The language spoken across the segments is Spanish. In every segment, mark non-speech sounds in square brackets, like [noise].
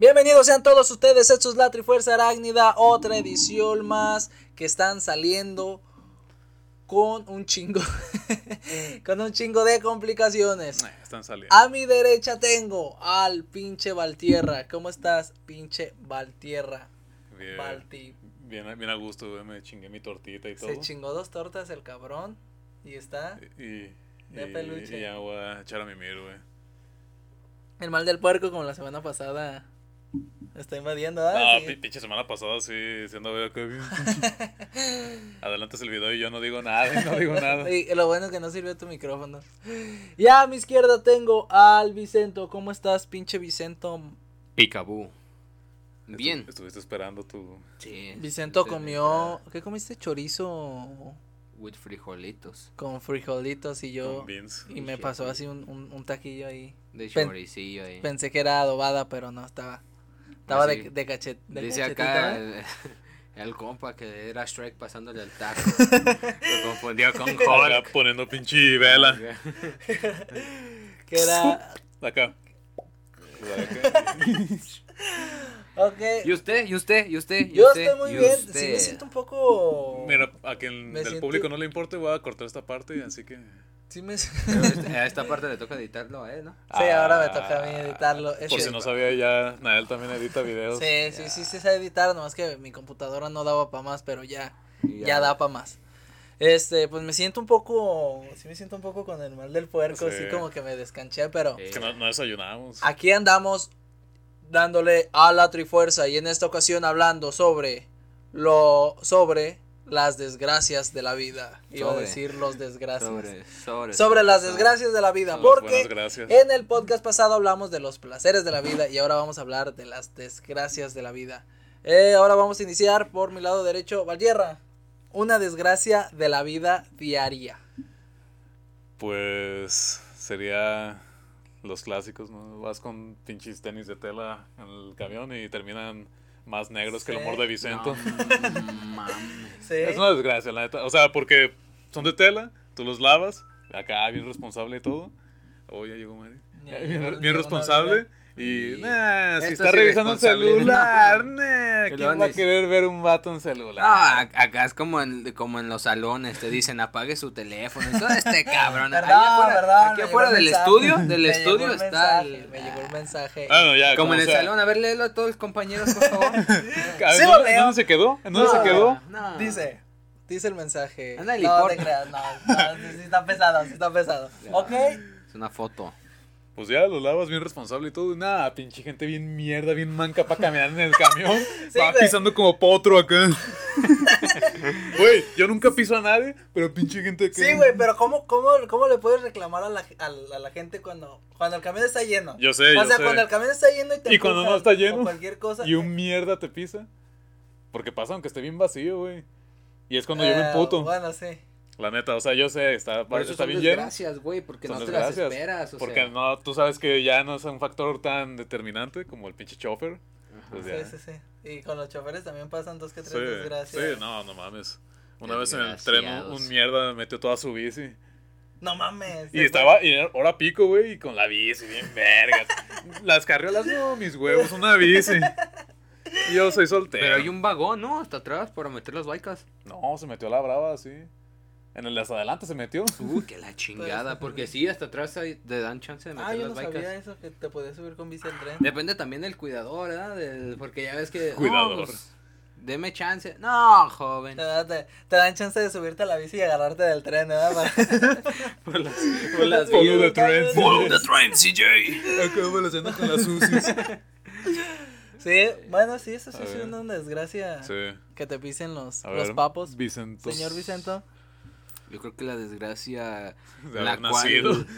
Bienvenidos sean todos ustedes, esto es la Trifuerza Arácnida, otra edición más que están saliendo con un chingo, [laughs] con un chingo de complicaciones. Eh, Están saliendo. A mi derecha tengo al pinche Valtierra. ¿Cómo estás, pinche Valtierra? Bien, Valti. bien, bien a gusto, güey. Me chingué mi tortita y todo. Se chingó dos tortas el cabrón y está Y, y, De peluche. y ya voy a echar a mimir, güey. el mal del puerco como la semana pasada. Está invadiendo, ¿ah? No, Sí. pi- pinche semana pasada sí, siendo veo que. [laughs] Adelantas el video y yo no digo nada, no digo nada. [laughs] Y lo bueno es que no sirvió tu micrófono. Y a mi izquierda tengo al Vicento. ¿Cómo estás, pinche Vicento? Picabú. Bien. Estu- Estuviste esperando tu. Sí. Vicento Sí, comió. ¿Qué comiste? Chorizo With frijolitos. con frijolitos y yo. Con beans. Y me pasó así un, un, un taquillo ahí. De Pen- choricillo ahí. Pensé que era adobada, pero no estaba. Estaba Así. de, de cachet. De Dice cachetita, acá el, el compa que era Shrek pasándole el taco. [laughs] Lo confundió con Acá Hulk. poniendo pinche vela. Que era. Acá. [laughs] Acá. Ok. ¿Y usted? ¿Y usted? ¿Y usted? ¿Y Yo usted? estoy muy ¿Y bien. Sí, usted? me siento un poco. Mira, a quien Me del siento- público no le importe, voy a cortar esta parte, así que. Sí, me... sí, este- [laughs] a esta parte le toca editarlo a él, ¿no? ahora me toca a mí editarlo. Es Por si no sabía ya, Nael también edita videos. Sí, sí, sí, sí, sé editar, nomás que mi computadora no daba para más, pero ya, ya da para más. Este, pues me siento un poco, sí me siento un poco con el mal del puerco, Sí. así como que me descanché, pero Sí. Es que no, no desayunamos. aquí andamos dándole a la trifuerza y en esta ocasión hablando sobre lo, sobre las desgracias de la vida. Iba a Sobre. decir los desgracias. Sobre, sobre. Sobre las desgracias de la vida, porque en el podcast pasado hablamos de los placeres de la vida y ahora vamos a hablar de las desgracias de la vida. Eh, ahora vamos a iniciar por mi lado derecho, Valtierra. Una desgracia de la vida diaria. Pues sería los clásicos, ¿no? Vas con pinches tenis de tela en el camión y terminan más negros que el Sí. amor de Vicento. No, mames. Sí. Es una desgracia, la neta. O sea, porque son de tela, tú los lavas, acá bien responsable y todo. Oh, ya llegó Mari. Bien, responsable. Y, nah, si está es revisando el irresponsable. celular, [laughs] nah, ¿quién va a querer ver un vato en celular? Ac- acá es como en, como en los salones, te dicen apague su teléfono. y todo este [laughs] cabrón. Perdón, allá afuera, perdón, aquí afuera el del mensaje. estudio, [laughs] del estudio el está mensaje, el- Me llegó el mensaje. Ah, no, ya, Como en el sea, salón, a ver, léelo a todos los compañeros, por favor. ¿a- Sí ¿en lo dónde- leo. ¿en dónde se quedó? ¿En dónde No. se quedó? No. Dice, dice el mensaje. A nadie le no te creas, no, no, sí está pesado, sí está pesado. Ya. Ok. Es una foto. Pues ya lo lavas bien responsable y todo. Nada, pinche gente bien mierda, bien manca para caminar en el camión. [laughs] Sí, Va güey. pisando como potro acá. [laughs] Güey, yo nunca piso a nadie, pero pinche gente acá. Sí, güey, pero ¿cómo, cómo, ¿cómo le puedes reclamar a la, a, a la gente cuando, cuando el camión está lleno? Yo sé, o yo sea, sé. cuando el camión está lleno y te Y cuando no está o lleno, cualquier cosa. Y un mierda te pisa. Porque pasa aunque esté bien vacío, güey. Y es cuando yo me Eh, emputo. Bueno, sí. La neta, o sea, yo sé, está, Por eso está son bien lleno. desgracias, güey, porque Son no te las esperas. O Porque sea. no, tú sabes que ya no es un factor tan determinante como el pinche chofer. Pues ya. Sí, sí, sí. Y con los choferes también pasan dos que tres Sí, desgracias. sí, no, no mames. Una vez en el tren un, mierda metió toda su bici. No mames. Y estaba, y era hora pico, güey, y con la bici, bien vergas. [laughs] Las carriolas, no, mis huevos, una bici. Y Yo soy soltero. Pero hay un vagón, ¿no? Hasta atrás para meter las baicas. No, se metió a la brava, sí. En el de hasta adelante se metió. Uy, que la chingada. Porque sí, hasta atrás hay- te dan chance de fue- meter Ah, yo las no baicas. sabía eso, que te podías subir con bici al tren. Depende también del cuidador, ¿verdad? Del- porque ya ves que. Cuidador. pues, deme chance. No, joven. Te, te- te dan chance de subirte a la bici y agarrarte del tren, ¿verdad? [laughs] Por las, por las Follow the trend. Follow the trend, CJ. Acabo cena con las sucis. [laughs] sí, bueno, sí, eso sí es una desgracia. Sí. Que te pisen los, A los ver, papos. Vicento. Señor Vicento. Yo creo que la desgracia. [laughs] De la haber nacido. [laughs]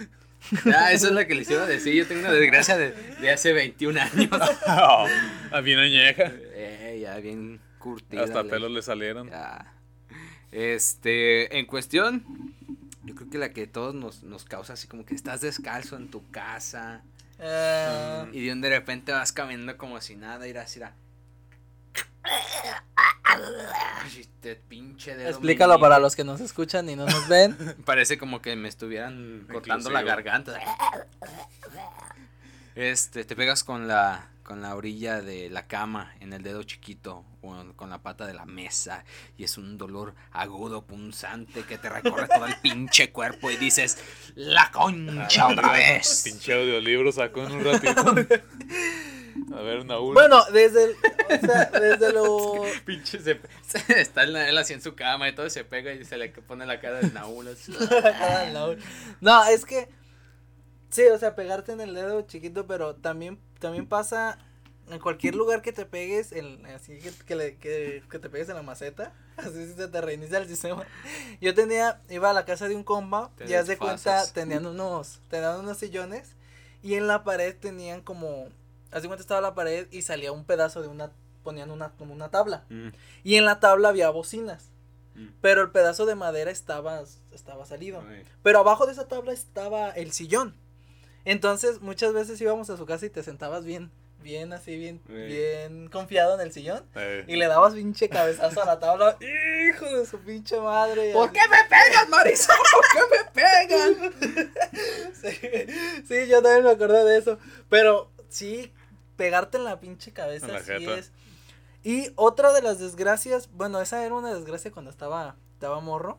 Ah, eso es lo que les iba a decir. Yo tengo una desgracia de, de hace 21 años. [laughs] Ah, bien añeja. Eh, ya bien curtida. Hasta pelos le salieron. Ya. Este, en cuestión, yo creo que la que todos nos, nos causa así como que estás descalzo en tu casa Eh, y de un de repente vas caminando como si nada, ir así a... Ay, Este pinche dedo explícalo para los que nos escuchan y no nos ven. [laughs] Parece como que me estuvieran cortando la garganta. Este, te pegas con la con la orilla de la cama en el dedo chiquito o con la pata de la mesa y es un dolor agudo, punzante que te recorre todo el pinche cuerpo y dices, la concha otra vez. Pinche audiolibro sacó en un ratito. [laughs] A ver, Naúl. Bueno, desde el, o sea, desde lo... [laughs] Pinche se, se- está él él así en su cama y todo y se pega y se le pone la cara del Naúl. así. [laughs] No, es que sí, o sea, pegarte en el dedo chiquito, pero también también pasa en cualquier lugar que te pegues, en, así que, que, le- que, que te pegues en la maceta, [laughs] así se te reinicia el sistema. Yo tenía, iba a la casa de un compa, Te y haz de cuenta, tenían unos, tenían unos sillones, y en la pared tenían como, haz de cuenta estaba la pared y salía un pedazo de una, ponían una, como una tabla, Mm, y en la tabla había bocinas, mm. pero el pedazo de madera estaba, estaba salido. Ay. Pero abajo de esa tabla estaba el sillón. Entonces, muchas veces íbamos a su casa y te sentabas bien, bien así, bien, bien confiado en el sillón. Y le dabas pinche cabezazo a la tabla. [laughs] Hijo de su pinche madre. ¿Por qué me pegas, Marisol? [laughs] ¿Por qué me pegan? [laughs] Sí, sí, yo también me acordé de eso. Pero sí, pegarte en la pinche cabeza En la sí jeta. es. Y otra de las desgracias, bueno, esa era una desgracia cuando estaba, estaba morro,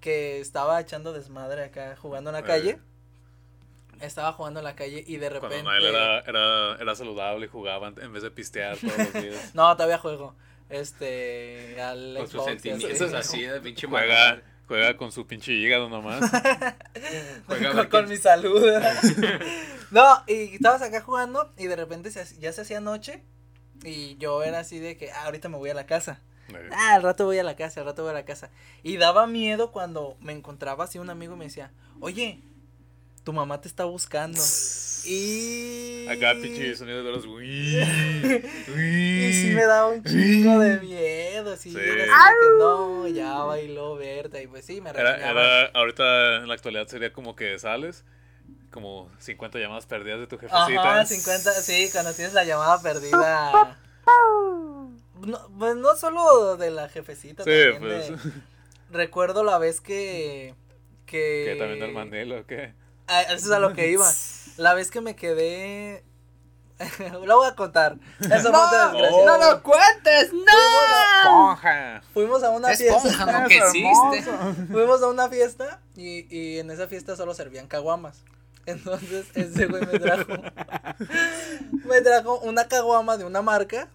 que estaba echando desmadre acá jugando en la Eh. calle. Estaba jugando en la calle y de repente. Cuando Nael era, era, era saludable y jugaba en vez de pistear todos los días. [laughs] No, todavía juego. Este, al Con sus Xbox sentimientos así de pinche. Juega con su pinche hígado nomás. [laughs] Juega con, con mi salud. [laughs] no, y estabas acá jugando y de repente se, ya se hacía noche y yo era así de que ah, ahorita me voy a la casa. Eh, Ah, al rato voy a la casa, al rato voy a la casa. Y daba miedo cuando me encontraba así un amigo y me decía, oye, tu mamá te está buscando. Y... Acá pinche sonido de los. Uy, [laughs] Y sí me daba un chingo de miedo, sí, Sí. era así que no, ya bailó Berta, y pues sí, me Era, era, ahorita en la actualidad sería como que sales, como 50 llamadas perdidas de tu jefecita. Ajá, 50, sí, cuando tienes la llamada perdida. No, pues no solo de la jefecita, Sí, también pues. de- recuerdo la vez que que Que también del Manelo, ¿o qué? Ah, eso es a lo que iba. [laughs] La vez que me quedé [laughs] lo voy a contar. Eso fue otra desgracia. no lo cuentes, no. ¡Esponja! Fuimos a una Esponja, fiesta. lo [laughs] que existe. Fuimos a una fiesta y, y en esa fiesta solo servían caguamas. Entonces ese güey me trajo. [laughs] me trajo una caguama de una marca.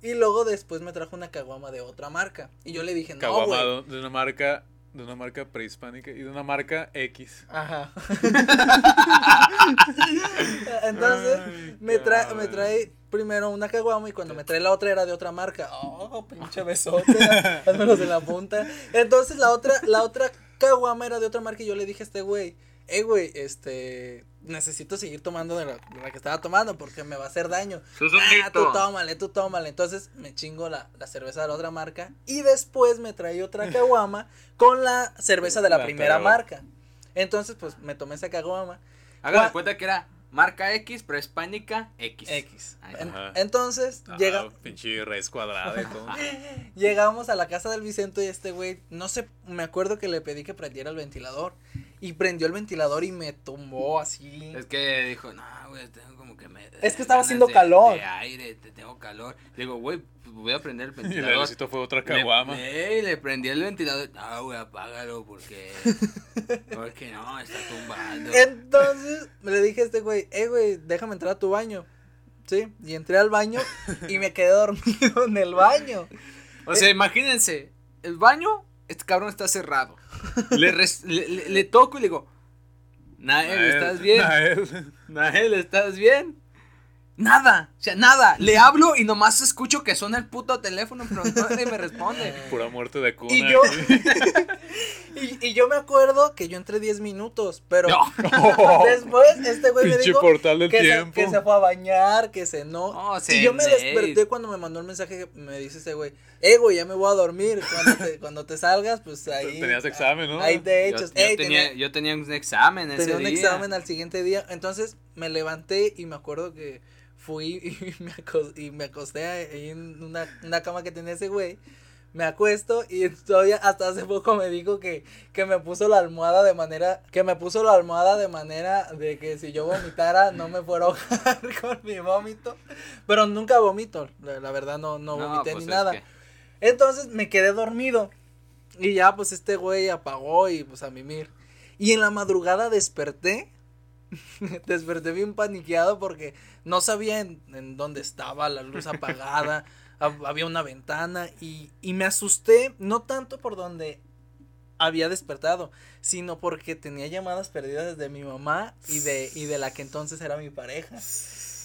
Y luego después me trajo una caguama de otra marca. Y yo le dije, no, Caguama güey. de una marca, de una marca prehispánica y de una marca X. Ajá. [laughs] Entonces Ay, me trae, me trae primero una caguama y cuando me trae la otra era de otra marca. Oh, pinche besote, [laughs] házmelos en la punta. Entonces la otra, la otra caguama era de otra marca y yo le dije a este güey, eh güey, este necesito seguir tomando de la, de la que estaba tomando porque me va a hacer daño. Un Ah, tú tómale, tú tómale. Entonces me chingo la, la cerveza de la otra marca y después me trae otra [laughs] caguama con la cerveza de la La primera marca. Entonces, pues me tomé esa caguama Hagan cuenta que era marca X, prehispánica X. X. En- Ajá. entonces, Ah, llega, Pinche raíz cuadrada y todo. [laughs] llegamos a la casa del Vicente y este güey, no sé, me acuerdo que le pedí que prendiera el ventilador. Y prendió el ventilador y me tumbó así. Es que dijo, no, güey, tengo como que me. Es que estaba haciendo de- calor. De aire, te tengo calor. Le digo, güey, pues voy a prender el [laughs] Y le ventilador. necesito fue otra caguama. Le, eh, le prendí el ventilador. No, güey, apágalo porque. [laughs] Porque no, está tumbando. Entonces le dije a este güey, eh güey, déjame entrar a tu baño. Sí, y entré al baño y me quedé [laughs] dormido en el baño. O sea, imagínense, el baño, este cabrón está cerrado. Le, res- le, le- le toco y le digo, Nael, Nael, ¿estás bien? Nael. [laughs] Nael, ¿estás bien? Nada, o sea, nada. Le hablo y nomás escucho que suena el puto teléfono, pero nadie me responde. [laughs] Pura muerte de cuna. Y yo, [laughs] [laughs] y, y yo me acuerdo que yo entré 10 minutos, pero No. después este güey me dijo portal del que se, tiempo. que se fue a bañar, que se no. No, y yo me desperté cuando me mandó el mensaje que me dice ese güey, eh güey, ya me voy a dormir. Cuando te, cuando te salgas, pues ahí. Tenías examen, ¿no? Ahí te echas. yo tenía, tenía, yo tenía un examen ese tenía un día. examen al siguiente día. Entonces me levanté y me acuerdo que fui y [laughs] me, acos- y me acosté ahí en una, una cama que tenía ese güey. me acuesto y todavía hasta hace poco me dijo que, que me puso la almohada de manera, que me puso la almohada de manera de que si yo vomitara no me fuera a ahogar [laughs] con mi vómito, pero nunca vomito, la, la verdad no, no No, vomité pues ni es nada. que- Entonces me quedé dormido y ya pues este güey apagó y pues a mimir. Y en la madrugada desperté, [laughs] desperté bien paniqueado porque no sabía en, en dónde estaba, la luz [laughs] apagada, hab- había una ventana y, y me asusté, no tanto por donde había despertado, sino porque tenía llamadas perdidas de mi mamá y de, y de la que entonces era mi pareja. [laughs]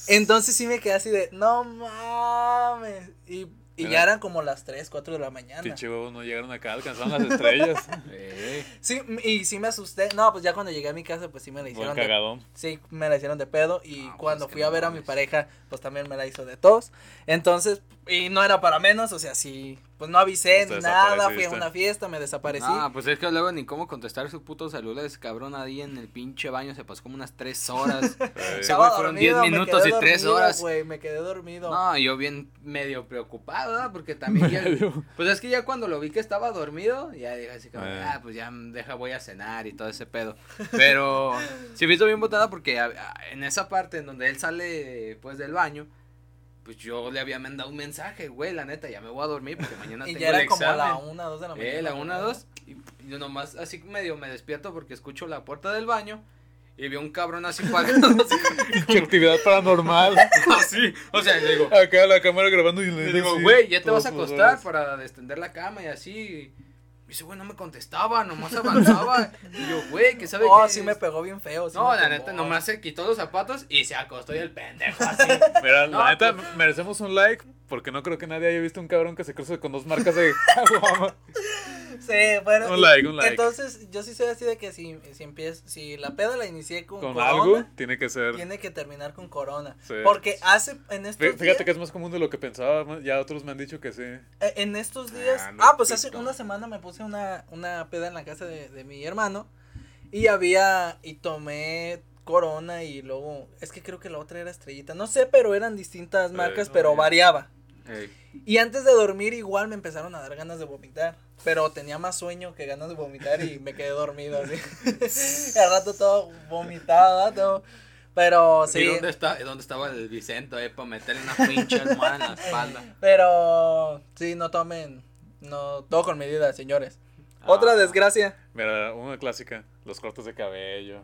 Entonces sí me quedé así de, no mames. Y, y ya eran como las 3, 4 de la mañana. Pinche huevos no llegaron acá, alcanzaron las estrellas. [laughs] Eh, Sí, y sí me asusté. No, pues ya cuando llegué a mi casa, pues sí me la Buen hicieron de, cagadón. Sí, me la hicieron de pedo. Y No, pues cuando fui a no ver a mi pareja, pues también me la hizo de tos. Entonces, y no era para menos, o sea, sí, pues no avisé nada, fui a una fiesta, me desaparecí. Ah, pues es que luego ni cómo contestar su puto celular. Ese cabrón ahí en el pinche baño se pasó como unas tres horas. [laughs] Güey fueron dormido, 10 me minutos y tres horas. güey, me quedé dormido. No, yo bien medio preocupado, ¿verdad? Porque también ya-. Pues es que ya cuando lo vi que estaba dormido, ya dije así como, Eh. ah, pues ya deja, voy a cenar y todo ese pedo. Pero sí me hizo bien botada porque a- a- en esa parte en donde él sale, pues, del baño, pues yo le había mandado un mensaje, güey, la neta, ya me voy a dormir porque mañana [laughs] y tengo ya era el como examen. la una, dos de la mañana. Eh, la una, dos. Y yo nomás así medio me despierto porque escucho la puerta del baño y veo un cabrón así parado. [laughs] así, [laughs] Pinche actividad paranormal. así. O sea, le digo, Acá la cámara grabando y le le digo, güey, ya te vas a acostar para extender la cama y así. Y ese güey no me contestaba, nomás avanzaba. [laughs] Y yo, güey, que sabe Oh, que sí me pegó bien feo. sí No, la neta, nomás se quitó los zapatos y se acostó y el pendejo así. [laughs] Mira, No, la neta, pues- merecemos un like porque no creo que nadie haya visto un cabrón que se cruce con dos marcas de. [laughs] [laughs] Sí, bueno. Un like, un like. Entonces, yo sí soy así de que si, si empiezo, si la peda la inicié con, Con corona, algo, tiene que ser. tiene que terminar con corona. Sí. Porque hace, en estos Fí- Fíjate que días, es más común de lo que pensaba. Ya otros me han dicho que sí. eh, en estos días, Ah, ah, no, pues hace una semana me puse una, una peda en la casa de, de mi hermano y había, y tomé corona y luego, es que creo que la otra era estrellita, no sé, pero eran distintas Eh, marcas, no, pero variaba. Y antes de dormir igual me empezaron a dar ganas de vomitar. Pero tenía más sueño que ganas de vomitar y me quedé dormido así. [laughs] Al rato todo vomitado, todo. Pero ¿Y sí. dónde, está, dónde estaba el Vicente, eh, para meterle una pinche almohada en la espalda? Pero sí, no tomen. No, todo con medida, señores. Otra Ah. desgracia. Mira, una clásica. Los cortes de cabello.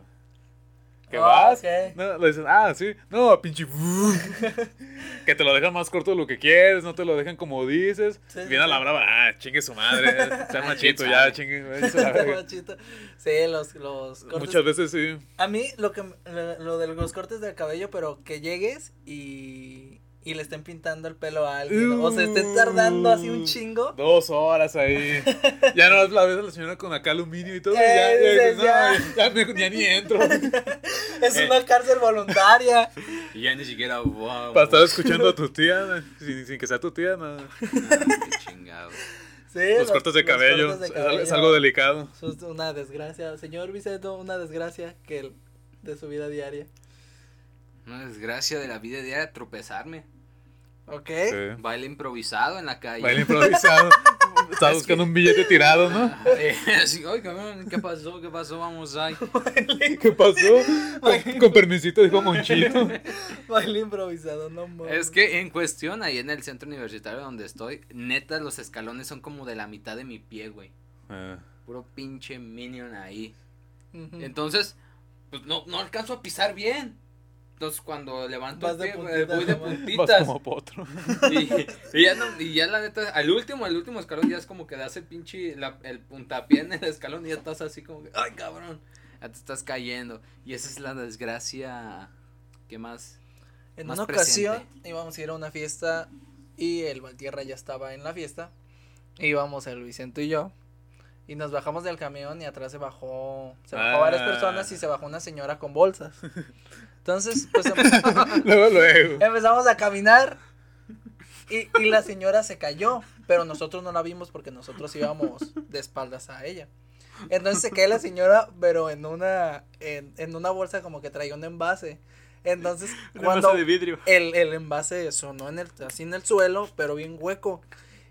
¿Qué Ah, vas? ok. No, le dicen, ah, sí. No, pinche. [laughs] que te lo dejan más corto de lo que quieres, no te lo dejan como dices. Sí, sí, Viene a la brava, ah, chingue su madre. [laughs] Sea machito, ya, chingue. [laughs] Machito. Sí, los, los cortes. Muchas veces sí. A mí lo que lo, lo de los cortes del cabello, pero que llegues y y le estén pintando el pelo a alguien, o se estén tardando así un chingo. Dos horas ahí. [laughs] Ya no la ves a la señora con acá aluminio y todo. y Eh, ya, ya, dices, no, ya. ya, ya me- ya ni entro. [laughs] Es una cárcel voluntaria. [laughs] Y ya ni siquiera, wow. Para estar escuchando a tu tía, sin, sin que sea tu tía, no. qué chingado. Sí, Los cortes de los cabello. cortes de es al- Es, cabello. algo delicado. Es una desgracia. Señor Vicento, una desgracia que el, de su vida diaria. Una desgracia de la vida diaria tropezarme. ¿Ok? Sí. Baile improvisado en la calle. Baile improvisado. [laughs] Estaba Es buscando que- un billete tirado, ¿no? [laughs] Así, ay, cabrón, ¿qué pasó? ¿Qué pasó? Vamos ahí. [laughs] ¿Qué pasó? Con, con permisito, dijo Monchito. Baile improvisado, no mames. Es que en cuestión, ahí en el centro universitario donde estoy, neta, los escalones son como de la mitad de mi pie, güey. Ah, Puro pinche minion ahí. Entonces, pues no, no alcanzo a pisar bien. Entonces, cuando levanto Vas el de pie, puntitas, voy de. Vas puntitas. como potro. [laughs] Y, y ya no- y ya la neta, al último, al último escalón ya es como que das el pinche, la- el puntapié en el escalón y ya estás así como que, ay cabrón, ya te estás cayendo. Y esa es la desgracia que más. En más una ocasión íbamos a ir a una fiesta y el Valtierra ya estaba en la fiesta. Íbamos el Vicente y yo. Y nos bajamos del camión y atrás se bajó, se bajó Ah. varias personas y se bajó una señora con bolsas. [laughs] Entonces, [laughs] pues em- Luego, luego. empezamos a caminar y, y la señora se cayó, pero nosotros no la vimos porque nosotros íbamos de espaldas a ella. Entonces se cae la señora, pero en una, en, en una bolsa como que traía un envase. Entonces, Un cuando envase de vidrio. el, el envase sonó en el, así en el suelo, pero bien hueco.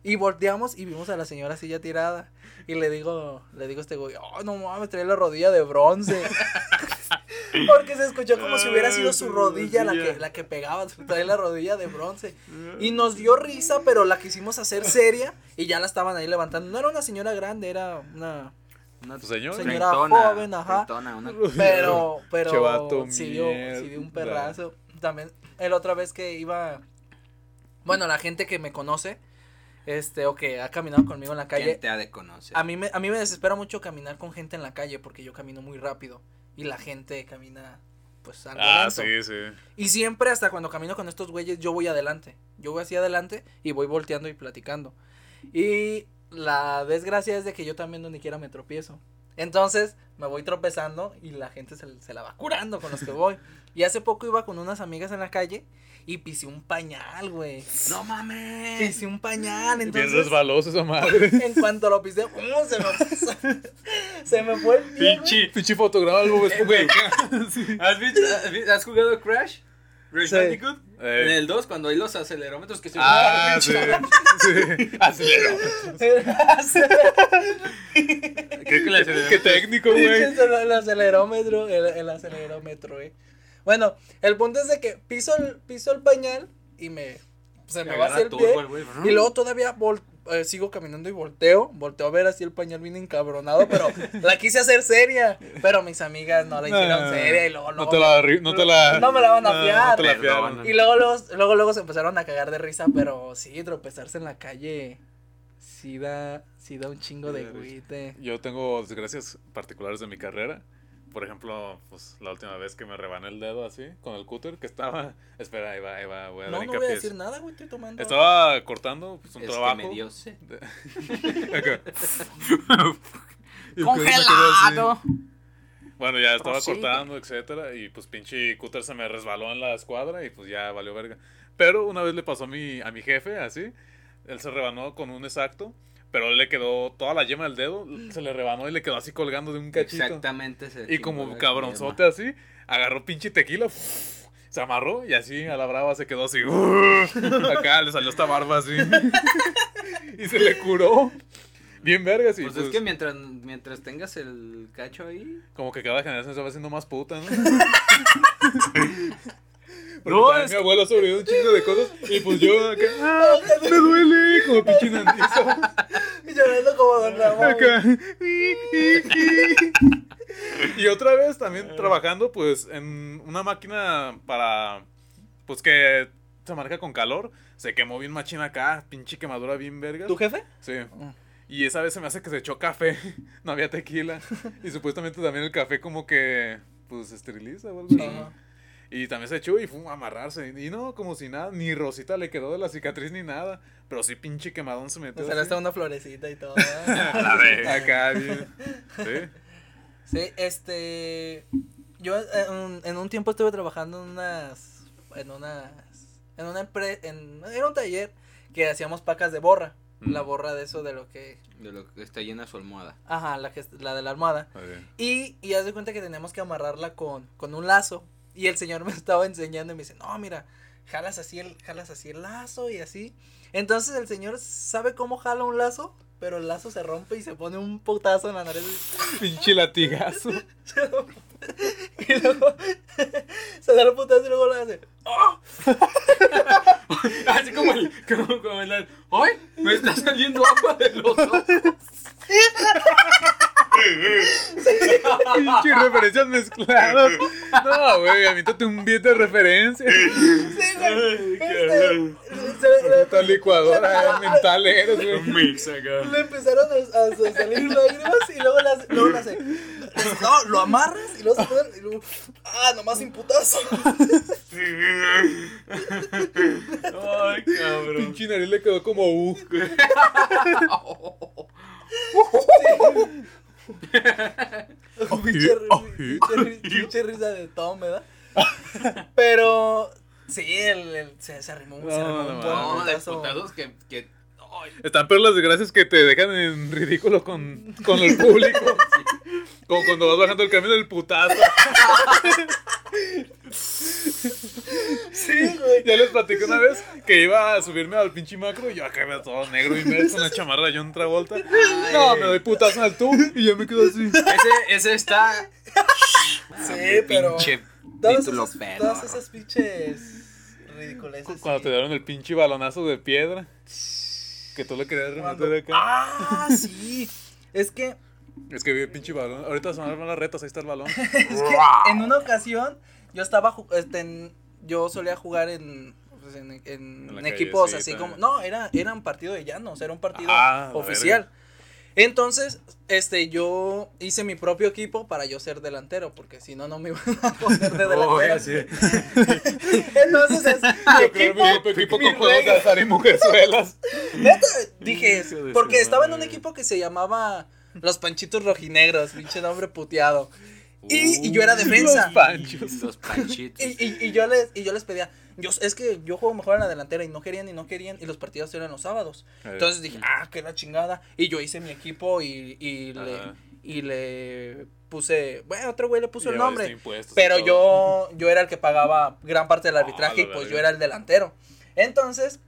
Y volteamos y vimos a la señora así ya tirada. Y le digo, le digo a este güey, oh, no mames, trae la rodilla de bronce. [laughs] Porque se escuchó como si hubiera sido su rodilla la que, la que pegaba, [laughs] trae la rodilla de bronce. Y nos dio risa, pero la quisimos hacer seria y ya la estaban ahí levantando. No era una señora grande, era una... Una ¿Tu señor? Señora treintona, joven, ajá. treintona, una- [laughs] Pero, pero sí dio, sí dio un perrazo. También, el otra vez que iba, bueno, la gente que me conoce, este, o que ha caminado conmigo en la calle, ¿Quién te ha de conocer? a mí me, a mí me desespera mucho caminar con gente en la calle porque yo camino muy rápido y la gente camina, pues, algo Ah, lento. sí, sí. Y siempre hasta cuando camino con estos güeyes yo voy adelante. Yo voy hacia adelante y voy volteando y platicando. Y la desgracia es de que yo también donde quiera me tropiezo. Entonces me voy tropezando y la gente se, se la va curando con los que voy. Y hace poco iba con unas amigas en la calle y pisé un pañal, güey. ¡No mames! Pisé un pañal, Bien entonces resbaloso esa madre. en cuanto lo pisé, ¡pum! se me, se me fue el pie. Pinche. Pinche fotograma algo Eh, güey, [laughs] ¿Has, visto, has jugado Crash? Crash Sí. Bandicoot? Eh. En el 2, cuando hay los acelerómetros que se Ah, sí. sí. Aceleró. [laughs] Creo que el acelerómetro. Qué técnico, güey. El, el acelerómetro, el, el acelerómetro, güey. Bueno, el punto es de que piso el, piso el pañal y me se me va hacia el pie. Y luego todavía vol- eh, sigo caminando y volteo, volteo a ver así el pañal bien encabronado, pero [laughs] la quise hacer seria, pero mis amigas no la hicieron Ah, seria y luego, No luego te la, no te la. No me la van a no, fiar. No te la Perdón. fiaron. y luego, luego, luego, luego se empezaron a cagar de risa, pero sí, tropezarse en la calle sí da, sí da un chingo de güite. Yo tengo desgracias particulares de mi carrera. Por ejemplo, pues la última vez que me rebané el dedo así con el cúter que estaba. [laughs] Espera, ahí va, ahí va, voy a No, dar no voy a decir nada, güey, estoy tomando. Estaba cortando pues, un Es trabajo. que me dio sed. [laughs] ¡Congelado! Bueno, ya estaba Prosigue. cortando, etcétera, y pues pinche cúter se me resbaló en la escuadra y pues ya valió verga. Pero una vez le pasó a mi, a mi jefe, así, él se rebanó con un exacto, pero le quedó toda la yema del dedo, se le rebanó y le quedó así colgando de un cachito. Exactamente. se Y como cabronzote así, agarró pinche tequila, se amarró y así a la brava se quedó así. [laughs] Acá le salió esta barba así. y se le curó. Bien vergas y Pues, pues, es que mientras, mientras tengas el cacho ahí. como que cada generación se va haciendo más puta, ¿no? [laughs] Porque No, es mi abuelo sobrevivió un chingo de cosas y pues yo acá, [laughs] ¡ah, me duele, como pinche nandizo. Llorando como Don Ramón. Acá. y otra vez también trabajando pues en una máquina para pues que se marca con calor. Se quemó bien machina acá, pinche quemadura bien verga. ¿Tu jefe? Sí. Y esa vez se me hace que se echó café, [laughs] no había tequila. Y supuestamente también el café como que pues esteriliza o algo así. Y también se echó y fue a amarrarse. Y no, como si nada, ni rosita le quedó de la cicatriz ni nada. Pero sí pinche quemadón se metió. O sea, le está una florecita y todo. [laughs] A ver. Acá, bien. Sí. Sí, este. Yo en un, en un tiempo estuve trabajando en unas. En unas. En una empresa. En, era un taller que hacíamos pacas de borra. Mm. La borra de eso de lo que. De lo que está llena su almohada. Ajá, la, que, la de la almohada. Bien. Y, y haz de cuenta que teníamos que amarrarla con, con un lazo. Y el señor me [laughs] estaba enseñando y me dice, no, mira, jalas así el, jalas así el lazo y así. Entonces el señor sabe cómo jala un lazo, pero el lazo se rompe y se pone un putazo en la nariz. [laughs] Pinche latigazo. [laughs] Y luego se da el putazo y luego le hace, ¡oh! Así como el. Como, como el. ¡Ay! Me está saliendo agua de los ojos. Pinche referencias mezcladas. No, güey, aviéntate un beat de referencia. Sí, güey. Este, Puta licuadora mental eres, güey. mix acá. Le empezaron a, a salir lágrimas y luego las, luego las. No, lo amarras y luego se pueden. Y luego, ah, nomás sin putazo. Ay, cabrón. Pinche nariz le quedó como U. ri- [laughs] pinche ri- pinche risa de Tom, ¿verdad? [laughs] Pero sí, el, el- se, se arrimó, se No, arrimó no, un buen No, de putazo. que. que Están peor las desgracias que te dejan en ridículo con, con el público. Como cuando vas bajando el camino del putazo. Sí, güey. Ya les platiqué una vez que iba a subirme al pinche macro y yo acá veo todo negro y me con la chamarra de John Travolta. No, me doy putazo al tú y yo me quedo así. Ese, ese está. Sí, Hombre, pero. Pinche Todas título esas, pedo. todas esas pinches ridiculeces. Cuando sí. te dieron el pinche balonazo de piedra. Que tú le querías rematar acá. Ah, sí. Es que, Es que vi el pinche balón. Ahorita sonaron las retas, ahí está el balón. [laughs] es que en una ocasión yo estaba, este, en- yo solía jugar en, pues, en, equipos así como, no, era, era un partido de llanos, era un partido Ah, oficial. Entonces, este, yo hice mi propio equipo para yo ser delantero, porque si no, no me [laughs] iban a poner de Oh, delantero. ya sé. [laughs] Entonces, es [laughs] mi Yo creo equipo, mi equipo mi con juegos de azar y mujerzuelas. Neta, dije, porque estaba en un equipo que se llamaba Los Panchitos Rojinegros, pinche nombre puteado. Y, y yo era defensa. Los panchos. Los panchitos. Y, y, y yo les, y yo les pedía, yo, es que yo juego mejor en la delantera y no querían y no querían y los partidos eran los sábados. Eh. Entonces dije, ah, que la chingada. Y yo hice mi equipo y, y, le, Ajá. y le puse, bueno, otro güey le puso el nombre. Pero yo, yo era el que pagaba gran parte del Ah, arbitraje y pues yo era el delantero. Entonces,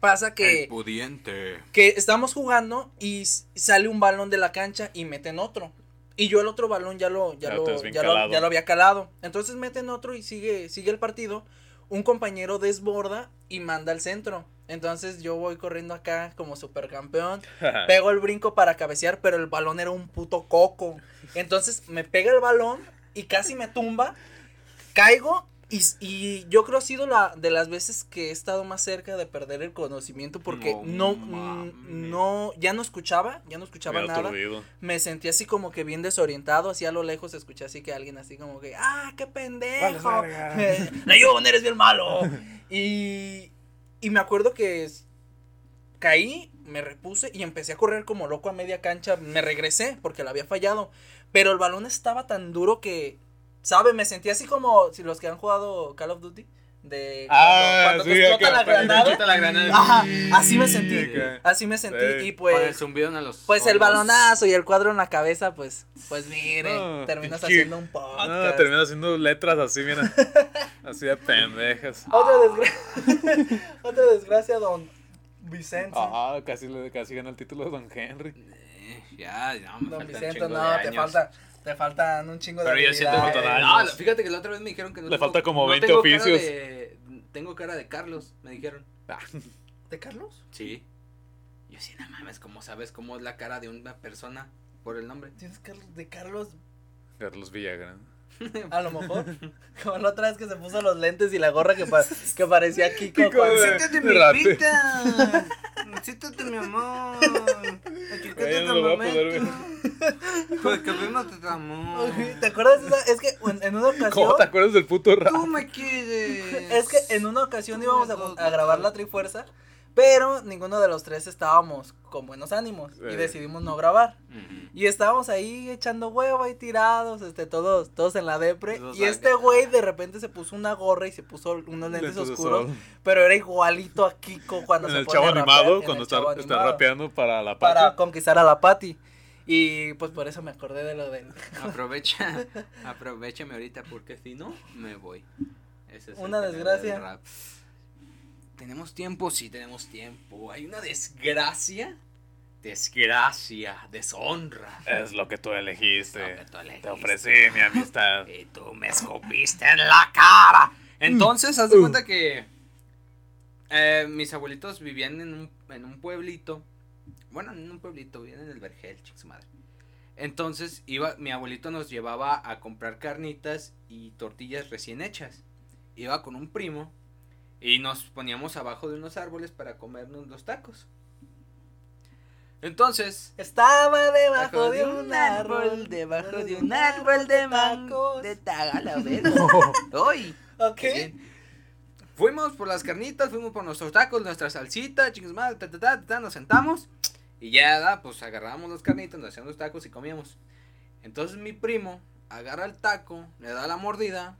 pasa que El pudiente. que estamos jugando y sale un balón de la cancha y meten otro. Y yo el otro balón ya lo, ya Ya lo, ya lo había calado. Entonces meten otro y sigue, sigue el partido. Un compañero desborda y manda al centro. Entonces yo voy corriendo acá como supercampeón. [laughs] Pego el brinco para cabecear, pero el balón era un puto coco. Entonces me pega el balón y casi me tumba. Caigo y, y yo creo ha sido la de las veces que he estado más cerca de perder el conocimiento porque No no, ya no escuchaba, ya no escuchaba nada. aturdido. Me sentí así como que bien desorientado, así a lo lejos escuché así que alguien así como que, ah, qué pendejo. [laughs] Nayón, eres bien malo. Y, y me acuerdo que caí, me repuse y empecé a correr como loco a media cancha. Me regresé porque la había fallado. Pero el balón estaba tan duro que, ¿sabe? Me sentí así como si los que han jugado Call of Duty. De Ah, cuando, cuando sí, te explota la granada. explota la granada. Ajá, así me sentí. Sí, Así me sentí. Sí. Y Con el pues. zumbido en los Pues el balonazo y el cuadro en la cabeza, pues, pues mire, No, terminas pinche- haciendo un No, podcast. termina haciendo letras así, mira. [laughs] Así de pendejas. Otra desgracia. [laughs] Otra desgracia, don Vicente. Ah, casi, le, casi gana el título de Don Henry. Eh, ya, no, me don Vicente, no, te falta, te faltan un chingo de Pero yo siento faltan No, años. fíjate que la otra vez me dijeron que no Le tengo- falta como no 20 tengo cara oficios. de- tengo cara de Carlos, me dijeron. Ah, [laughs] ¿De Carlos? Sí. Yo sí, no mames, ¿cómo sabes cómo es la cara de una persona por el nombre? ¿Tienes Carlos, de Carlos? Carlos Villagrán. A lo mejor. [laughs] Como la otra vez que se puso los lentes y la gorra que, pa- que parecía Kiko. Kiko cuando- de- Siéntate, rate. pita. [laughs] Siéntate, mi amor. Ay, no lo voy a poder ver. Pues que vemos tu amor. ¿Te acuerdas de esa? Es que en, en una ocasión. ¿Cómo te acuerdas del puto rap? Tú me quieres. Es que en una ocasión íbamos a, a grabar la Trifuerza, pero ninguno de los tres estábamos con buenos ánimos y Eh. decidimos no grabar. Y estábamos ahí echando huevo ahí tirados, este, todos, todos en la depre. Y este güey de repente se puso una gorra y se puso unos lentes, oscuros, sol. pero era igualito a Kiko cuando En se el pone chavo rapear, animado, cuando está, Chavo está Animado, rapeando para la Para patria. conquistar a la Patty. Y pues por eso me acordé de lo del... [laughs] Aprovecha, aprovechame ahorita porque si no, me voy. Ese es el Una desgracia. del rap. ¿Tenemos tiempo? Sí, tenemos tiempo. Hay una desgracia. Desgracia, deshonra. Es lo que tú elegiste. Lo que tú elegiste. Te ofrecí mi amistad. [laughs] Y tú me escupiste en la cara. Entonces, haz de cuenta que eh, mis abuelitos vivían en un, en un pueblito. Bueno, en un pueblito, vivían en el Vergel, chica su madre. Entonces, iba, mi abuelito nos llevaba a comprar carnitas y tortillas recién hechas. Iba con un primo y nos poníamos abajo de unos árboles para comernos los tacos. Entonces, Estaba debajo de un árbol, debajo de un árbol de mango de Tagalabero. [laughs] ¡Uy! Ok. bien. Fuimos por las carnitas, fuimos por nuestros tacos, nuestra salsita, chicos madre, ta, ta, ta, nos sentamos y ya, pues agarramos las carnitas, nos hacíamos los tacos y comíamos. Entonces mi primo agarra el taco, le da la mordida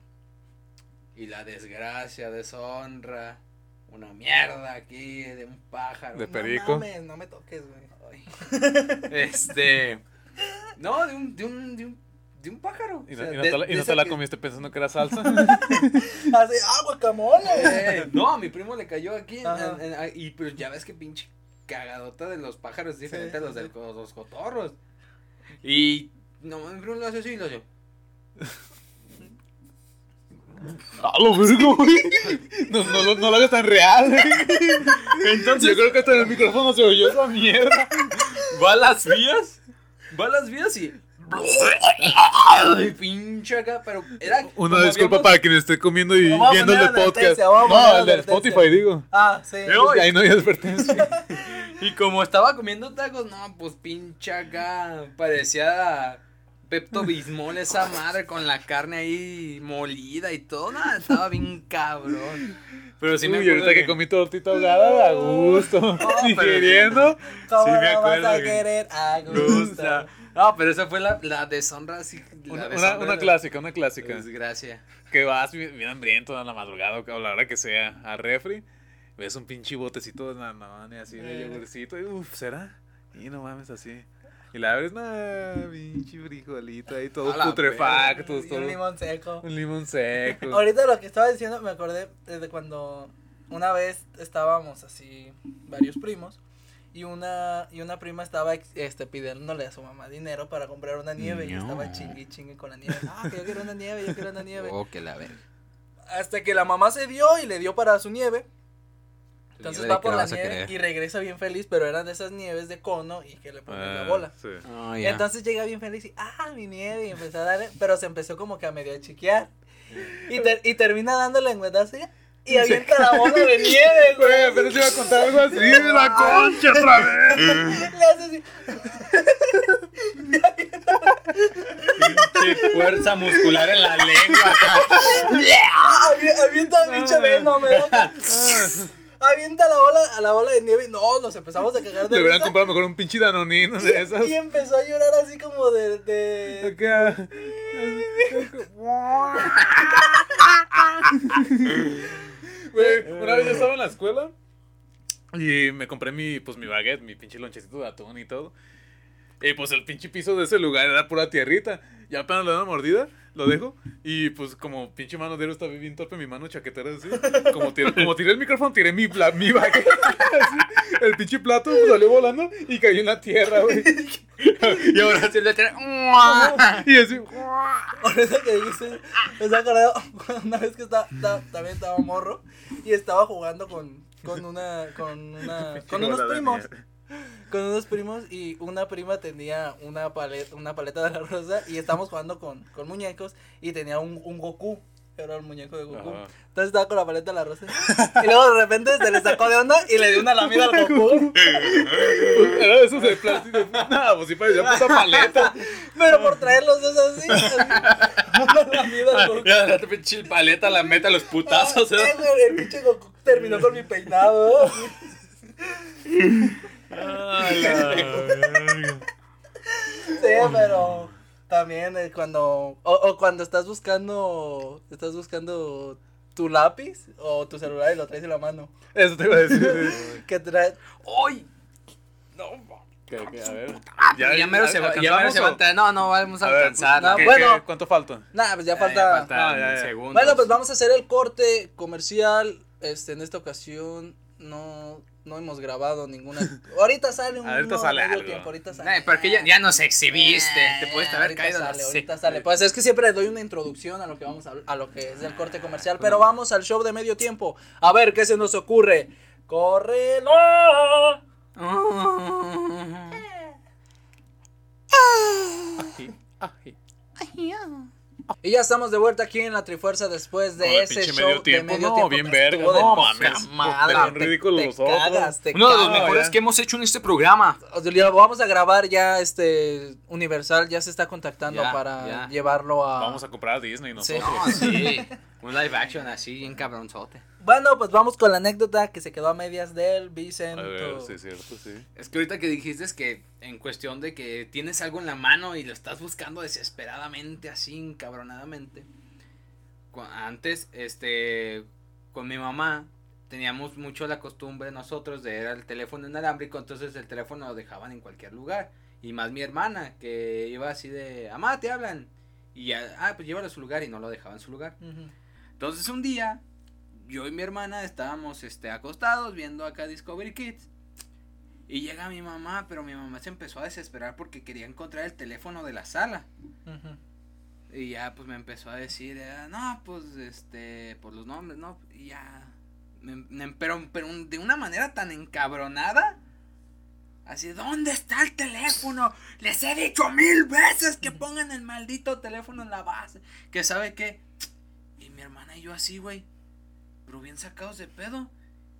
y la desgracia, deshonra, una mierda aquí de un pájaro. De No perico. mames, no me toques, güey. [laughs] Este. No, de un, de un, de un, de un pájaro. Y o no, sea, y no de- te la, y de no esa te la que- comiste pensando que era salsa. [laughs] Así, ah, guacamole. Eh, no, a mi primo le cayó aquí. en- en- en- y pues ya ves que pinche cagadota de los pájaros es diferente Sí, a los sí, de sí. los cotorros. Y no, mi primo lo hace así y lo hace. ¡A lo vergo, güey! No, no, lo- no lo hagas tan real, güey. Entonces, Yo creo que hasta en el micrófono se oyó esa mierda. va a las vías. Va a las vías y. Ay, pinche acá, pero era. Una disculpa habíamos- para quien esté comiendo y viendo el podcast. No, el de. Spotify, digo. Ah, sí. Yo- Ahí no hay advertencia. [laughs] Y como estaba comiendo tacos, no, pues pinche acá. Parecía Pepto Bismol esa [laughs] madre con la carne ahí molida y todo. Nada, estaba bien cabrón. Pero sí me Uy, acuerdo ahorita que comí tortita ahogada, a gusto. digeriendo. ¿Cómo Sí, me no vas acuerdo a que- querer a Gusta. gusto? No, pero esa fue la, la deshonra así. la Una, deshonra una, una de- clásica, una clásica. Desgracia. Que vas bien, bien hambriento a la madrugada o a la hora que sea a refri. Ves un pinche botecito de nanone así de Eh. yogurcito. Y uff, ¿será? Y no mames así. Y la abres, nah, pinche frijolito ahí, todos putrefactos, Y todo. un limón seco. Un limón seco. [laughs] Ahorita lo que estaba diciendo, me acordé de cuando una vez estábamos así, varios primos, y una, y una prima estaba este, pidiéndole a su mamá dinero para comprar una nieve, y No. estaba chingui chingue con la nieve. Ah, que yo quiero una nieve, yo quiero una nieve. [laughs] Oh, que la verga. Hasta que la mamá se dio y le dio para su nieve. Entonces va ¿qué por la nieve querer? y regresa bien feliz, pero eran de esas nieves de cono y que le ponen la Ah, bola. sí. Oh, ya. Entonces llega bien feliz y, ah, mi nieve, y empezó a darle, pero se empezó como que a medio a chiquear. Y, ter- y termina dándole lengüetazo y- y avienta la bola de [laughs] nieve, Güey, güey. apenas iba a contar algo así de la concha otra vez. [laughs] Le hace así. Pinche fuerza muscular en la lengua. [laughs] ah, avi- Avienta pinche veno, me da- Avienta la bola, a la bola de nieve y no, nos empezamos a cagar de Le hubieran comprado mejor un pinche danonino de esas. Y empezó a llorar así como de, de... Acá. Güey, una vez yo estaba en la escuela y me compré mi, pues, mi baguette, mi pinche lonchecito de atún y todo. Y pues el pinche piso de ese lugar era pura tierrita. Y apenas le da una mordida, lo dejo. Y pues como pinche mano de estaba bien torpe, mi mano chaquetera así. Como tiré, como tiré el micrófono, tiré mi, pla- mi baguette. [laughs] así. El pinche plato salió volando y cayó en la tierra, güey. Y ahora sí le tiene. Y así. Ahorita que dijiste, me estaba acordando una vez que estaba, estaba- también estaba morro y estaba jugando con, con una, con una, [laughs] con unos primos. Con unos primos y una prima tenía una paleta, una paleta de la rosa y estábamos jugando con, con muñecos y tenía un, un Goku. Era el muñeco de Goku. Ajá. Entonces estaba con la paleta de la rosa. Y luego de repente se le sacó de onda y le dio una lamida al Goku. [laughs] Era de esos de plástico. Nada, pues sí parecía puta paleta. Pero por traer los dos así. Una lamida al Goku. Ya la pinche paleta la mete a los putazos. ¿eh? el pinche Goku terminó con mi peinado. [laughs] Sí, pero también eh, cuando o, o cuando estás buscando estás buscando tu lápiz o tu celular y lo traes en la mano. Eso te iba a decir. sí. [laughs] Que trae ¡Ay! No, a ver. ya, mero se va, ya mero ¿alcanzamos se va a. No, no vamos a, A ver, alcanzar. no, ¿qué- bueno. qué- ¿Cuánto falta? Nada, pues ya Eh, falta. Ah, ya, ya. segundos. Bueno, pues vamos a hacer el corte comercial. Este, en esta ocasión no no hemos grabado ninguna. Ahorita sale un Ahorita sale medio algo. tiempo, ahorita sale. Eh, porque ya, ya nos exhibiste. Eh, Te pudiste haber caído. Sale, no sé. ahorita sale. Pues es que siempre doy una introducción a lo que vamos a, a lo que es el corte comercial. Pero vamos al show de medio tiempo. A ver qué se nos ocurre. ¡Córrelo! Y ya estamos de vuelta aquí en la Trifuerza después de ese show medio tiempo, de medio no, tiempo. bien verga, no mames, madre, bien te- ridículos te los otros. cagas, te Uno de los mejores ya. que hemos hecho en este programa. Lo vamos a grabar ya este Universal ya se está contactando Ya, para ya. llevarlo a Vamos a comprar a Disney Sí. nosotros. No, sí. [laughs] Un live action así, bien cabronzote. Bueno, pues vamos con la anécdota que se quedó a medias del A Vicento. ver, sí, es cierto, sí. Es que ahorita que dijiste es que en cuestión de que tienes algo en la mano y lo estás buscando desesperadamente, así, encabronadamente. Antes, este, con mi mamá, teníamos mucho la costumbre nosotros de era el teléfono inalámbrico, entonces el teléfono lo dejaban en cualquier lugar. Y más mi hermana, que iba así de, mamá, te hablan. Y ya, ah, pues llévalo a su lugar y no lo dejaba en su lugar. Ujú. Entonces un día, yo y mi hermana estábamos este, acostados viendo acá Discovery Kids. Y llega mi mamá, pero mi mamá se empezó a desesperar porque quería encontrar el teléfono de la sala. Ujú. Y ya pues me empezó a decir, eh, no, pues este, por los nombres, no, y ya. me- me- pero, pero de una manera tan encabronada. Así, ¿dónde está el teléfono? Les he dicho mil veces que pongan el maldito teléfono en la base. Que sabe qué. Mi hermana y yo así, güey. Pero bien sacados de pedo.